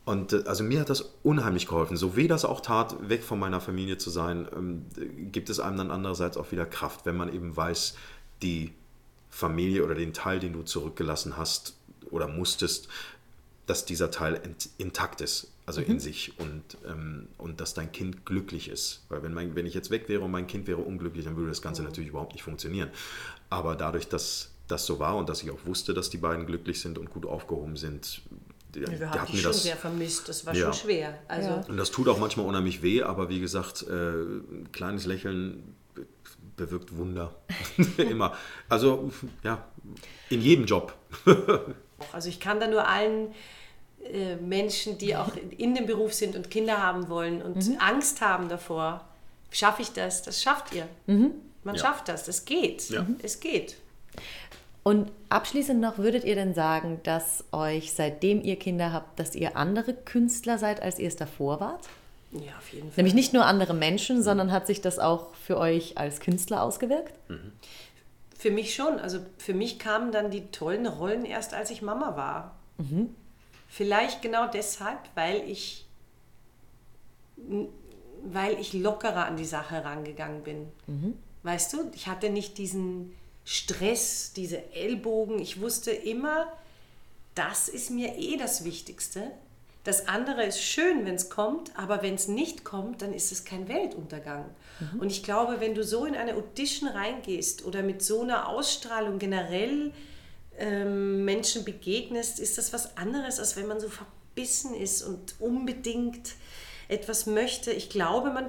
und äh, also mir hat das unheimlich geholfen. So weh das auch tat, weg von meiner Familie zu sein, ähm, gibt es einem dann andererseits auch wieder Kraft, wenn man eben weiß, die Familie oder den Teil, den du zurückgelassen hast oder musstest, dass dieser Teil int intakt ist, also in sich und, ähm, und dass dein Kind glücklich ist. Weil wenn, mein, wenn ich jetzt weg wäre und mein Kind wäre unglücklich, dann würde das Ganze natürlich überhaupt nicht funktionieren. Aber dadurch, dass das so war und dass ich auch wusste, dass die beiden glücklich sind und gut aufgehoben sind, die, die wir haben dich schon das sehr vermisst. Das war Ja. schon schwer. Also Ja. und das tut auch manchmal unheimlich weh, aber wie gesagt, äh, ein kleines Lächeln be- bewirkt Wunder. Immer. Also, ja, in jedem Job. Also ich kann da nur allen äh, Menschen, die auch in dem Beruf sind und Kinder haben wollen und Angst haben davor, schaffe ich das? Das schafft ihr. Man Ja. schafft das. Das geht. Ja. Es geht. Und abschließend noch, würdet ihr denn sagen, dass euch, seitdem ihr Kinder habt, dass ihr andere Künstler seid, als ihr es davor wart? Ja, auf jeden Fall. Nämlich nicht nur andere Menschen, sondern hat sich das auch für euch als Künstler ausgewirkt? Für mich schon. Also für mich kamen dann die tollen Rollen erst, als ich Mama war. Vielleicht genau deshalb, weil ich, weil ich lockerer an die Sache rangegangen bin. Weißt du, ich hatte nicht diesen Stress, diese Ellbogen. Ich wusste immer, das ist mir eh das Wichtigste. Das andere ist schön, wenn es kommt, aber wenn es nicht kommt, dann ist es kein Weltuntergang. Und ich glaube, wenn du so in eine Audition reingehst oder mit so einer Ausstrahlung generell ähm, Menschen begegnest, ist das was anderes, als wenn man so verbissen ist und unbedingt etwas möchte. Ich glaube, man,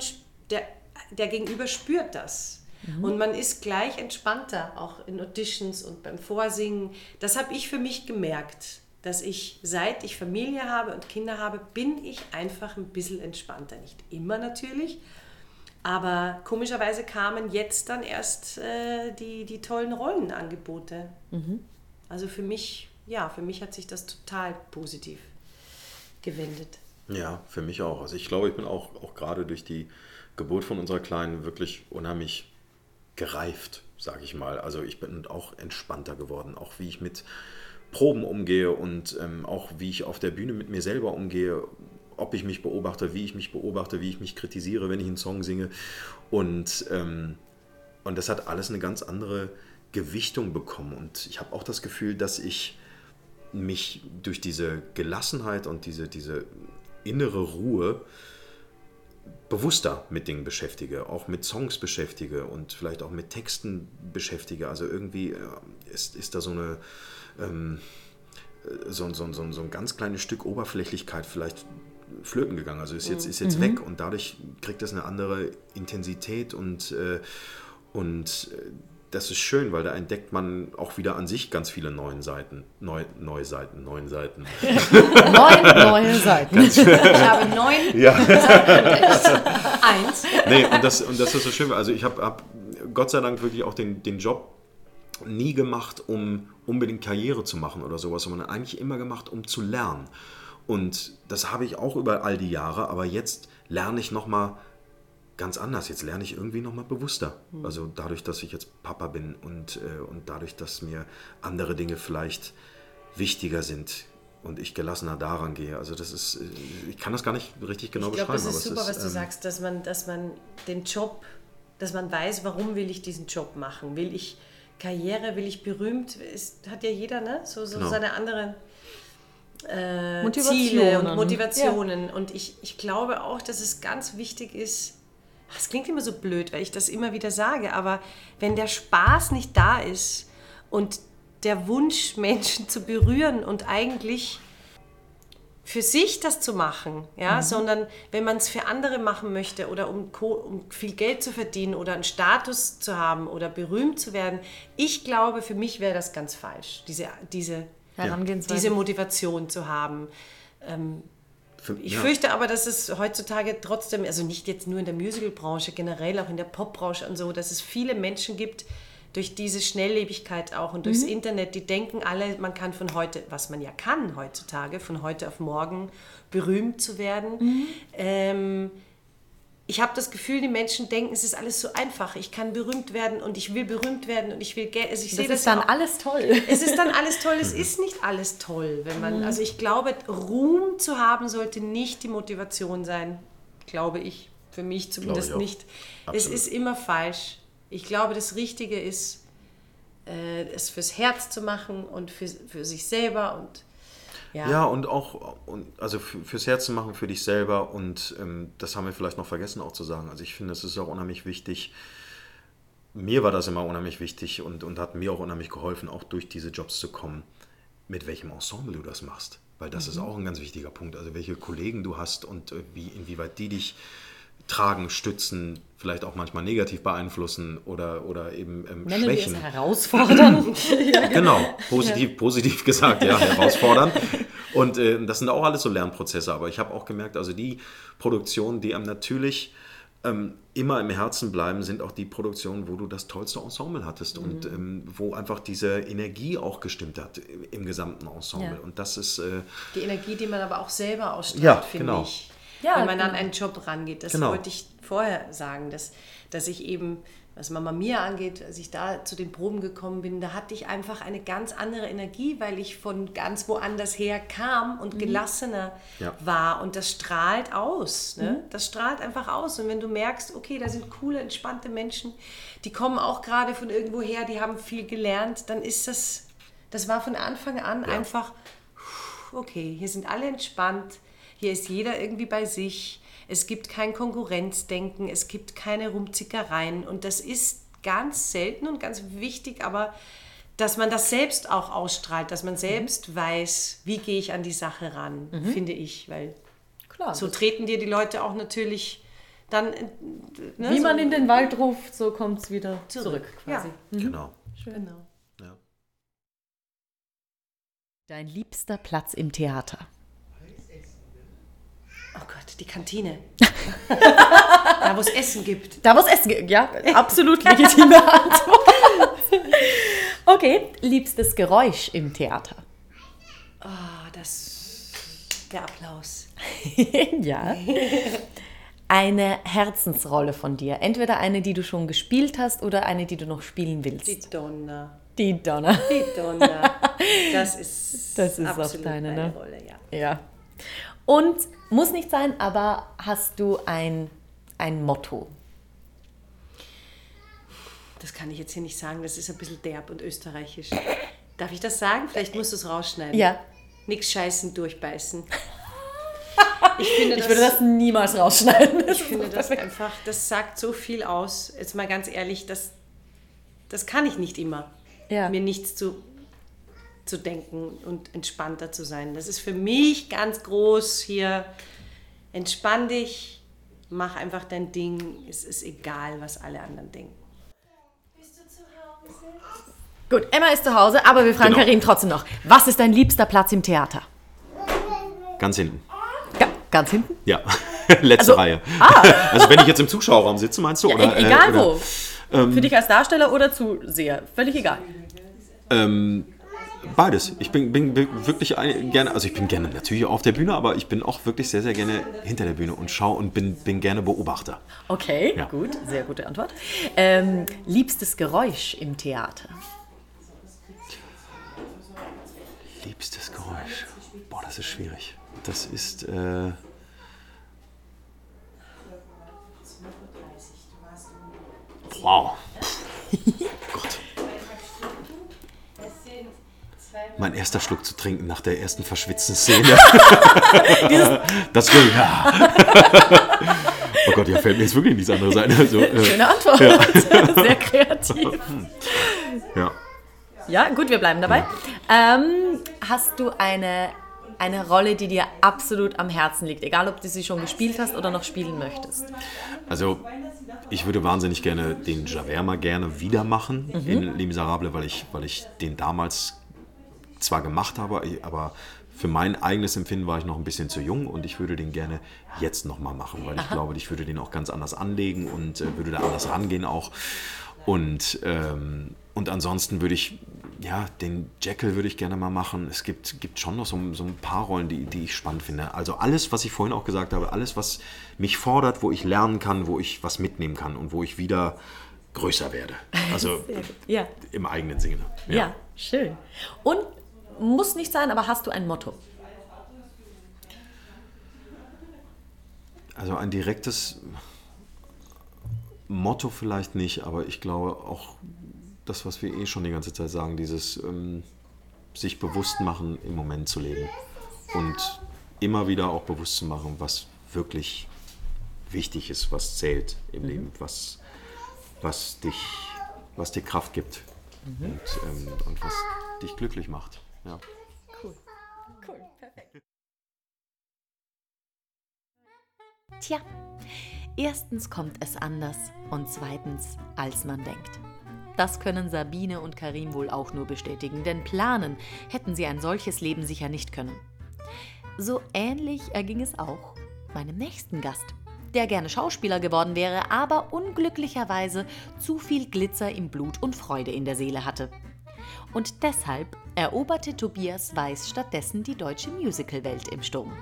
der, der Gegenüber spürt das. Mhm. Und man ist gleich entspannter, auch in Auditions und beim Vorsingen. Das habe ich für mich gemerkt, dass ich, seit ich Familie habe und Kinder habe, bin ich einfach ein bisschen entspannter. Nicht immer natürlich, aber komischerweise kamen jetzt dann erst äh, die, die tollen Rollenangebote. Mhm. Also für mich, ja, für mich hat sich das total positiv gewendet. Ja, für mich auch. Also ich glaube, ich bin auch, auch gerade durch die Geburt von unserer Kleinen wirklich unheimlich gereift, sage ich mal. Also ich bin auch entspannter geworden, auch wie ich mit Proben umgehe und ähm, auch wie ich auf der Bühne mit mir selber umgehe, ob ich mich beobachte, wie ich mich beobachte, wie ich mich kritisiere, wenn ich einen Song singe. Und, ähm, und das hat alles eine ganz andere Gewichtung bekommen. Und ich habe auch das Gefühl, dass ich mich durch diese Gelassenheit und diese, diese innere Ruhe bewusster mit Dingen beschäftige, auch mit Songs beschäftige und vielleicht auch mit Texten beschäftige. Also irgendwie äh, ist, ist da so eine ähm, so, so, so, so ein ganz kleines Stück Oberflächlichkeit vielleicht flöten gegangen. Also ist jetzt, ist jetzt mhm. weg und dadurch kriegt das eine andere Intensität und, äh, und äh, das ist schön, weil da entdeckt man auch wieder an sich ganz viele neuen Seiten. Neu, neue Seiten, neuen Seiten. neun neue Seiten. ich habe neun ja. Eins. Nee, und das, und das ist so schön. Also ich habe hab Gott sei Dank wirklich auch den, den Job nie gemacht, um unbedingt Karriere zu machen oder sowas, sondern eigentlich immer gemacht, um zu lernen. Und das habe ich auch über all die Jahre, aber jetzt lerne ich nochmal ganz anders. Jetzt lerne ich irgendwie nochmal bewusster. Mhm. Also dadurch, dass ich jetzt Papa bin und, äh, und dadurch, dass mir andere Dinge vielleicht wichtiger sind und ich gelassener daran gehe. Also das ist, äh, ich kann das gar nicht richtig genau ich glaub, beschreiben. Das ist super, ist, was du ähm, sagst, dass man, dass man den Job, dass man weiß, warum will ich diesen Job machen? Will ich Karriere, will ich berühmt? Ist, hat ja jeder, ne? So, so genau. seine anderen äh, Ziele und Motivationen. Ja. Und ich, ich glaube auch, dass es ganz wichtig ist, das klingt immer so blöd, weil ich das immer wieder sage, aber wenn der Spaß nicht da ist und der Wunsch, Menschen zu berühren und eigentlich für sich das zu machen, ja, mhm. sondern wenn man es für andere machen möchte oder um, um, viel Geld zu verdienen oder einen Status zu haben oder berühmt zu werden, ich glaube, für mich wäre das ganz falsch, diese, diese, diese Motivation zu haben. Ähm, ich ja. fürchte aber, dass es heutzutage trotzdem, also nicht jetzt nur in der Musicalbranche, generell auch in der Popbranche und so, dass es viele Menschen gibt, durch diese Schnelllebigkeit auch und durchs mhm. Internet, die denken alle, man kann von heute, was man ja kann heutzutage, von heute auf morgen berühmt zu werden. Mhm. Ähm, ich habe das Gefühl, die Menschen denken, es ist alles so einfach. Ich kann berühmt werden und ich will berühmt werden und ich will Geld. Also ich das ist das dann auch. alles toll. Es ist dann alles toll. Es ist nicht alles toll, wenn man. Mhm. Also ich glaube, Ruhm zu haben sollte nicht die Motivation sein, glaube ich. Für mich zumindest nicht. Absolut. Es ist immer falsch. Ich glaube, das Richtige ist, äh, es fürs Herz zu machen und für, für sich selber und ja. ja, und auch, und, also fürs Herz zu machen, für dich selber. Und ähm, das haben wir vielleicht noch vergessen auch zu sagen. Also ich finde, es ist auch unheimlich wichtig. Mir war das immer unheimlich wichtig und, und hat mir auch unheimlich geholfen, auch durch diese Jobs zu kommen, mit welchem Ensemble du das machst. Weil das mhm. ist auch ein ganz wichtiger Punkt. Also welche Kollegen du hast und äh, wie, inwieweit die dich tragen, stützen, vielleicht auch manchmal negativ beeinflussen oder, oder eben ähm, Nennen schwächen. Wir es herausfordern. genau, positiv, ja. positiv gesagt, ja, herausfordern. Und äh, das sind auch alles so Lernprozesse. Aber ich habe auch gemerkt, also die Produktionen, die einem natürlich ähm, immer im Herzen bleiben, sind auch die Produktionen, wo du das tollste Ensemble hattest mhm. und ähm, wo einfach diese Energie auch gestimmt hat im gesamten Ensemble. Ja. Und das ist. Äh, die Energie, die man aber auch selber ausstrahlt, ja, finde genau. ich ja, wenn man genau. an einen Job rangeht. Das genau. wollte ich vorher sagen, dass, dass ich eben, was Mama Mia angeht, als ich da zu den Proben gekommen bin, da hatte ich einfach eine ganz andere Energie, weil ich von ganz woanders her kam und mhm. gelassener ja. war. Und das strahlt aus. Ne? Mhm. Das strahlt einfach aus. Und wenn du merkst, okay, da sind coole, entspannte Menschen, die kommen auch gerade von irgendwo her, die haben viel gelernt, dann ist das, das war von Anfang an ja. einfach, okay, hier sind alle entspannt hier ist jeder irgendwie bei sich. Es gibt kein Konkurrenzdenken, es gibt keine Rumzickereien. Und das ist ganz selten und ganz wichtig, aber dass man das selbst auch ausstrahlt, dass man selbst weiß, wie gehe ich an die Sache ran, finde ich, weil Klar. so treten dir die Leute auch natürlich dann. äh, Ne, Wie so, man in den Wald ruft, so kommt es wieder zurück, quasi. Ja. Genau. Genau. Ja. Dein liebster Platz im Theater. Oh Gott, die Kantine. da, wo es Essen gibt. Da, wo es Essen gibt. Ja, absolut legitime Antwort. Okay, liebstes Geräusch im Theater. Ah, das. Der Applaus. ja. Eine Herzensrolle von dir. Entweder eine, die du schon gespielt hast oder eine, die du noch spielen Die willst. Donna. Die Donner. Die Donna. Das ist, Das ist auch absolut deine, ne? Rolle, ja. Ja. Und muss nicht sein, aber hast du ein, ein Motto? Das kann ich jetzt hier nicht sagen, das ist ein bisschen derb und österreichisch. Darf ich das sagen? Vielleicht musst du es rausschneiden. Ja. Nix scheißen, durchbeißen. Ich finde Ich würde das niemals rausschneiden. Ich finde das einfach, das sagt so viel aus. Jetzt mal ganz ehrlich, das, das kann ich nicht immer. Ja. Mir nichts zu, zu denken und entspannter zu sein. Das ist für mich ganz groß hier. Entspann dich, mach einfach dein Ding. Es ist egal, was alle anderen denken. Gut, Emma ist zu Hause, aber wir fragen Genau. Karin trotzdem noch. Was ist dein liebster Platz im Theater? Ganz hinten. Ga ganz hinten? Ja, letzte Also- Reihe. Also wenn ich jetzt im Zuschauerraum sitze, meinst du? Oder, E- egal äh, oder, wo. Für dich als Darsteller oder Zuseher. Völlig egal. Ähm, beides. Ich bin, bin wirklich gerne, also ich bin gerne natürlich auf der Bühne, aber ich bin auch wirklich sehr, sehr gerne hinter der Bühne und schaue und bin, bin gerne Beobachter. Okay, Ja. gut, sehr gute Antwort. Ähm, liebstes Geräusch im Theater? Liebstes Geräusch. Boah, das ist schwierig. Das ist. Äh, wow. Gott. Mein erster Schluck zu trinken nach der ersten verschwitzten Szene. das will ja. oh Gott, ja, fällt mir jetzt wirklich nichts anderes ein. Also, äh, Schöne Antwort. Sehr kreativ. ja. Ja, gut, wir bleiben dabei. Ähm, hast du eine, eine Rolle, die dir absolut am Herzen liegt? Egal, ob du sie schon gespielt hast oder noch spielen möchtest. Also, ich würde wahnsinnig gerne den Javert mal gerne wieder machen in Les Miserables, weil ich, weil ich den damals zwar gemacht habe, aber für mein eigenes Empfinden war ich noch ein bisschen zu jung und ich würde den gerne jetzt nochmal machen, weil ich glaube, ich würde den auch ganz anders anlegen und äh, würde da anders rangehen auch. Und, ähm, und ansonsten würde ich, ja, den Jekyll würde ich gerne mal machen. Es gibt, gibt schon noch so, so ein paar Rollen, die, die ich spannend finde. Also alles, was ich vorhin auch gesagt habe, alles, was mich fordert, wo ich lernen kann, wo ich was mitnehmen kann und wo ich wieder größer werde. Also Ja. im eigenen Sinne. Ja, schön. Und muss nicht sein, aber hast du ein Motto? Also ein direktes Motto vielleicht nicht, aber ich glaube auch das, was wir eh schon die ganze Zeit sagen, dieses ähm, sich bewusst machen, im Moment zu leben und immer wieder auch bewusst zu machen, was wirklich wichtig ist, was zählt im Leben, was, was, dich, was dir Kraft gibt und, ähm, und was dich glücklich macht. Ja. Tja, erstens kommt es anders und zweitens, als man denkt. Das können Sabine und Karim wohl auch nur bestätigen, denn planen hätten sie ein solches Leben sicher nicht können. So ähnlich erging es auch meinem nächsten Gast, der gerne Schauspieler geworden wäre, aber unglücklicherweise zu viel Glitzer im Blut und Freude in der Seele hatte. Und deshalb eroberte Tobias Weiß stattdessen die deutsche Musicalwelt im Sturm.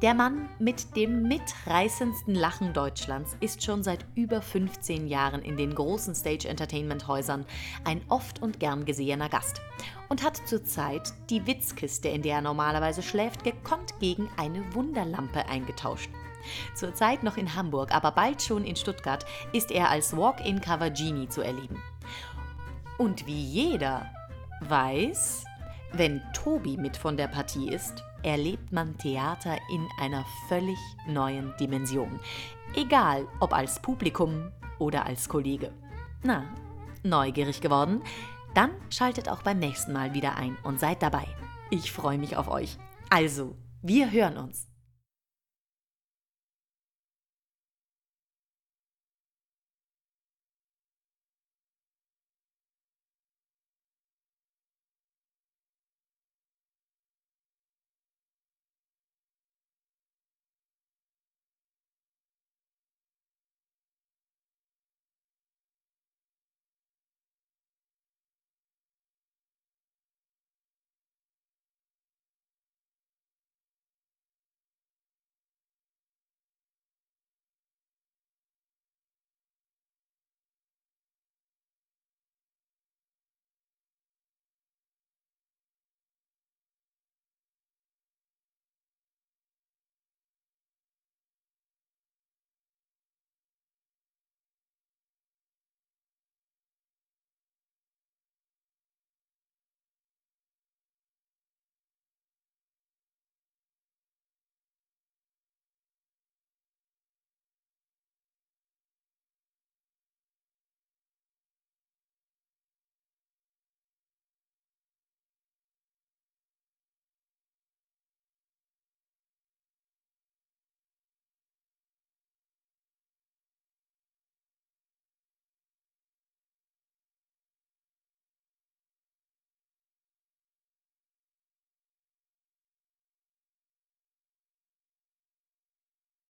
Der Mann mit dem mitreißendsten Lachen Deutschlands ist schon seit über 15 Jahren in den großen Stage-Entertainment-Häusern ein oft und gern gesehener Gast und hat zurzeit die Witzkiste, in der er normalerweise schläft, gekonnt gegen eine Wunderlampe eingetauscht. Zurzeit noch in Hamburg, aber bald schon in Stuttgart ist er als Walk-in-Cover Genie zu erleben. Und wie jeder weiß, wenn Tobi mit von der Partie ist, erlebt man Theater in einer völlig neuen Dimension. Egal ob als Publikum oder als Kollege. Na, neugierig geworden? Dann schaltet auch beim nächsten Mal wieder ein und seid dabei. Ich freue mich auf euch. Also, wir hören uns.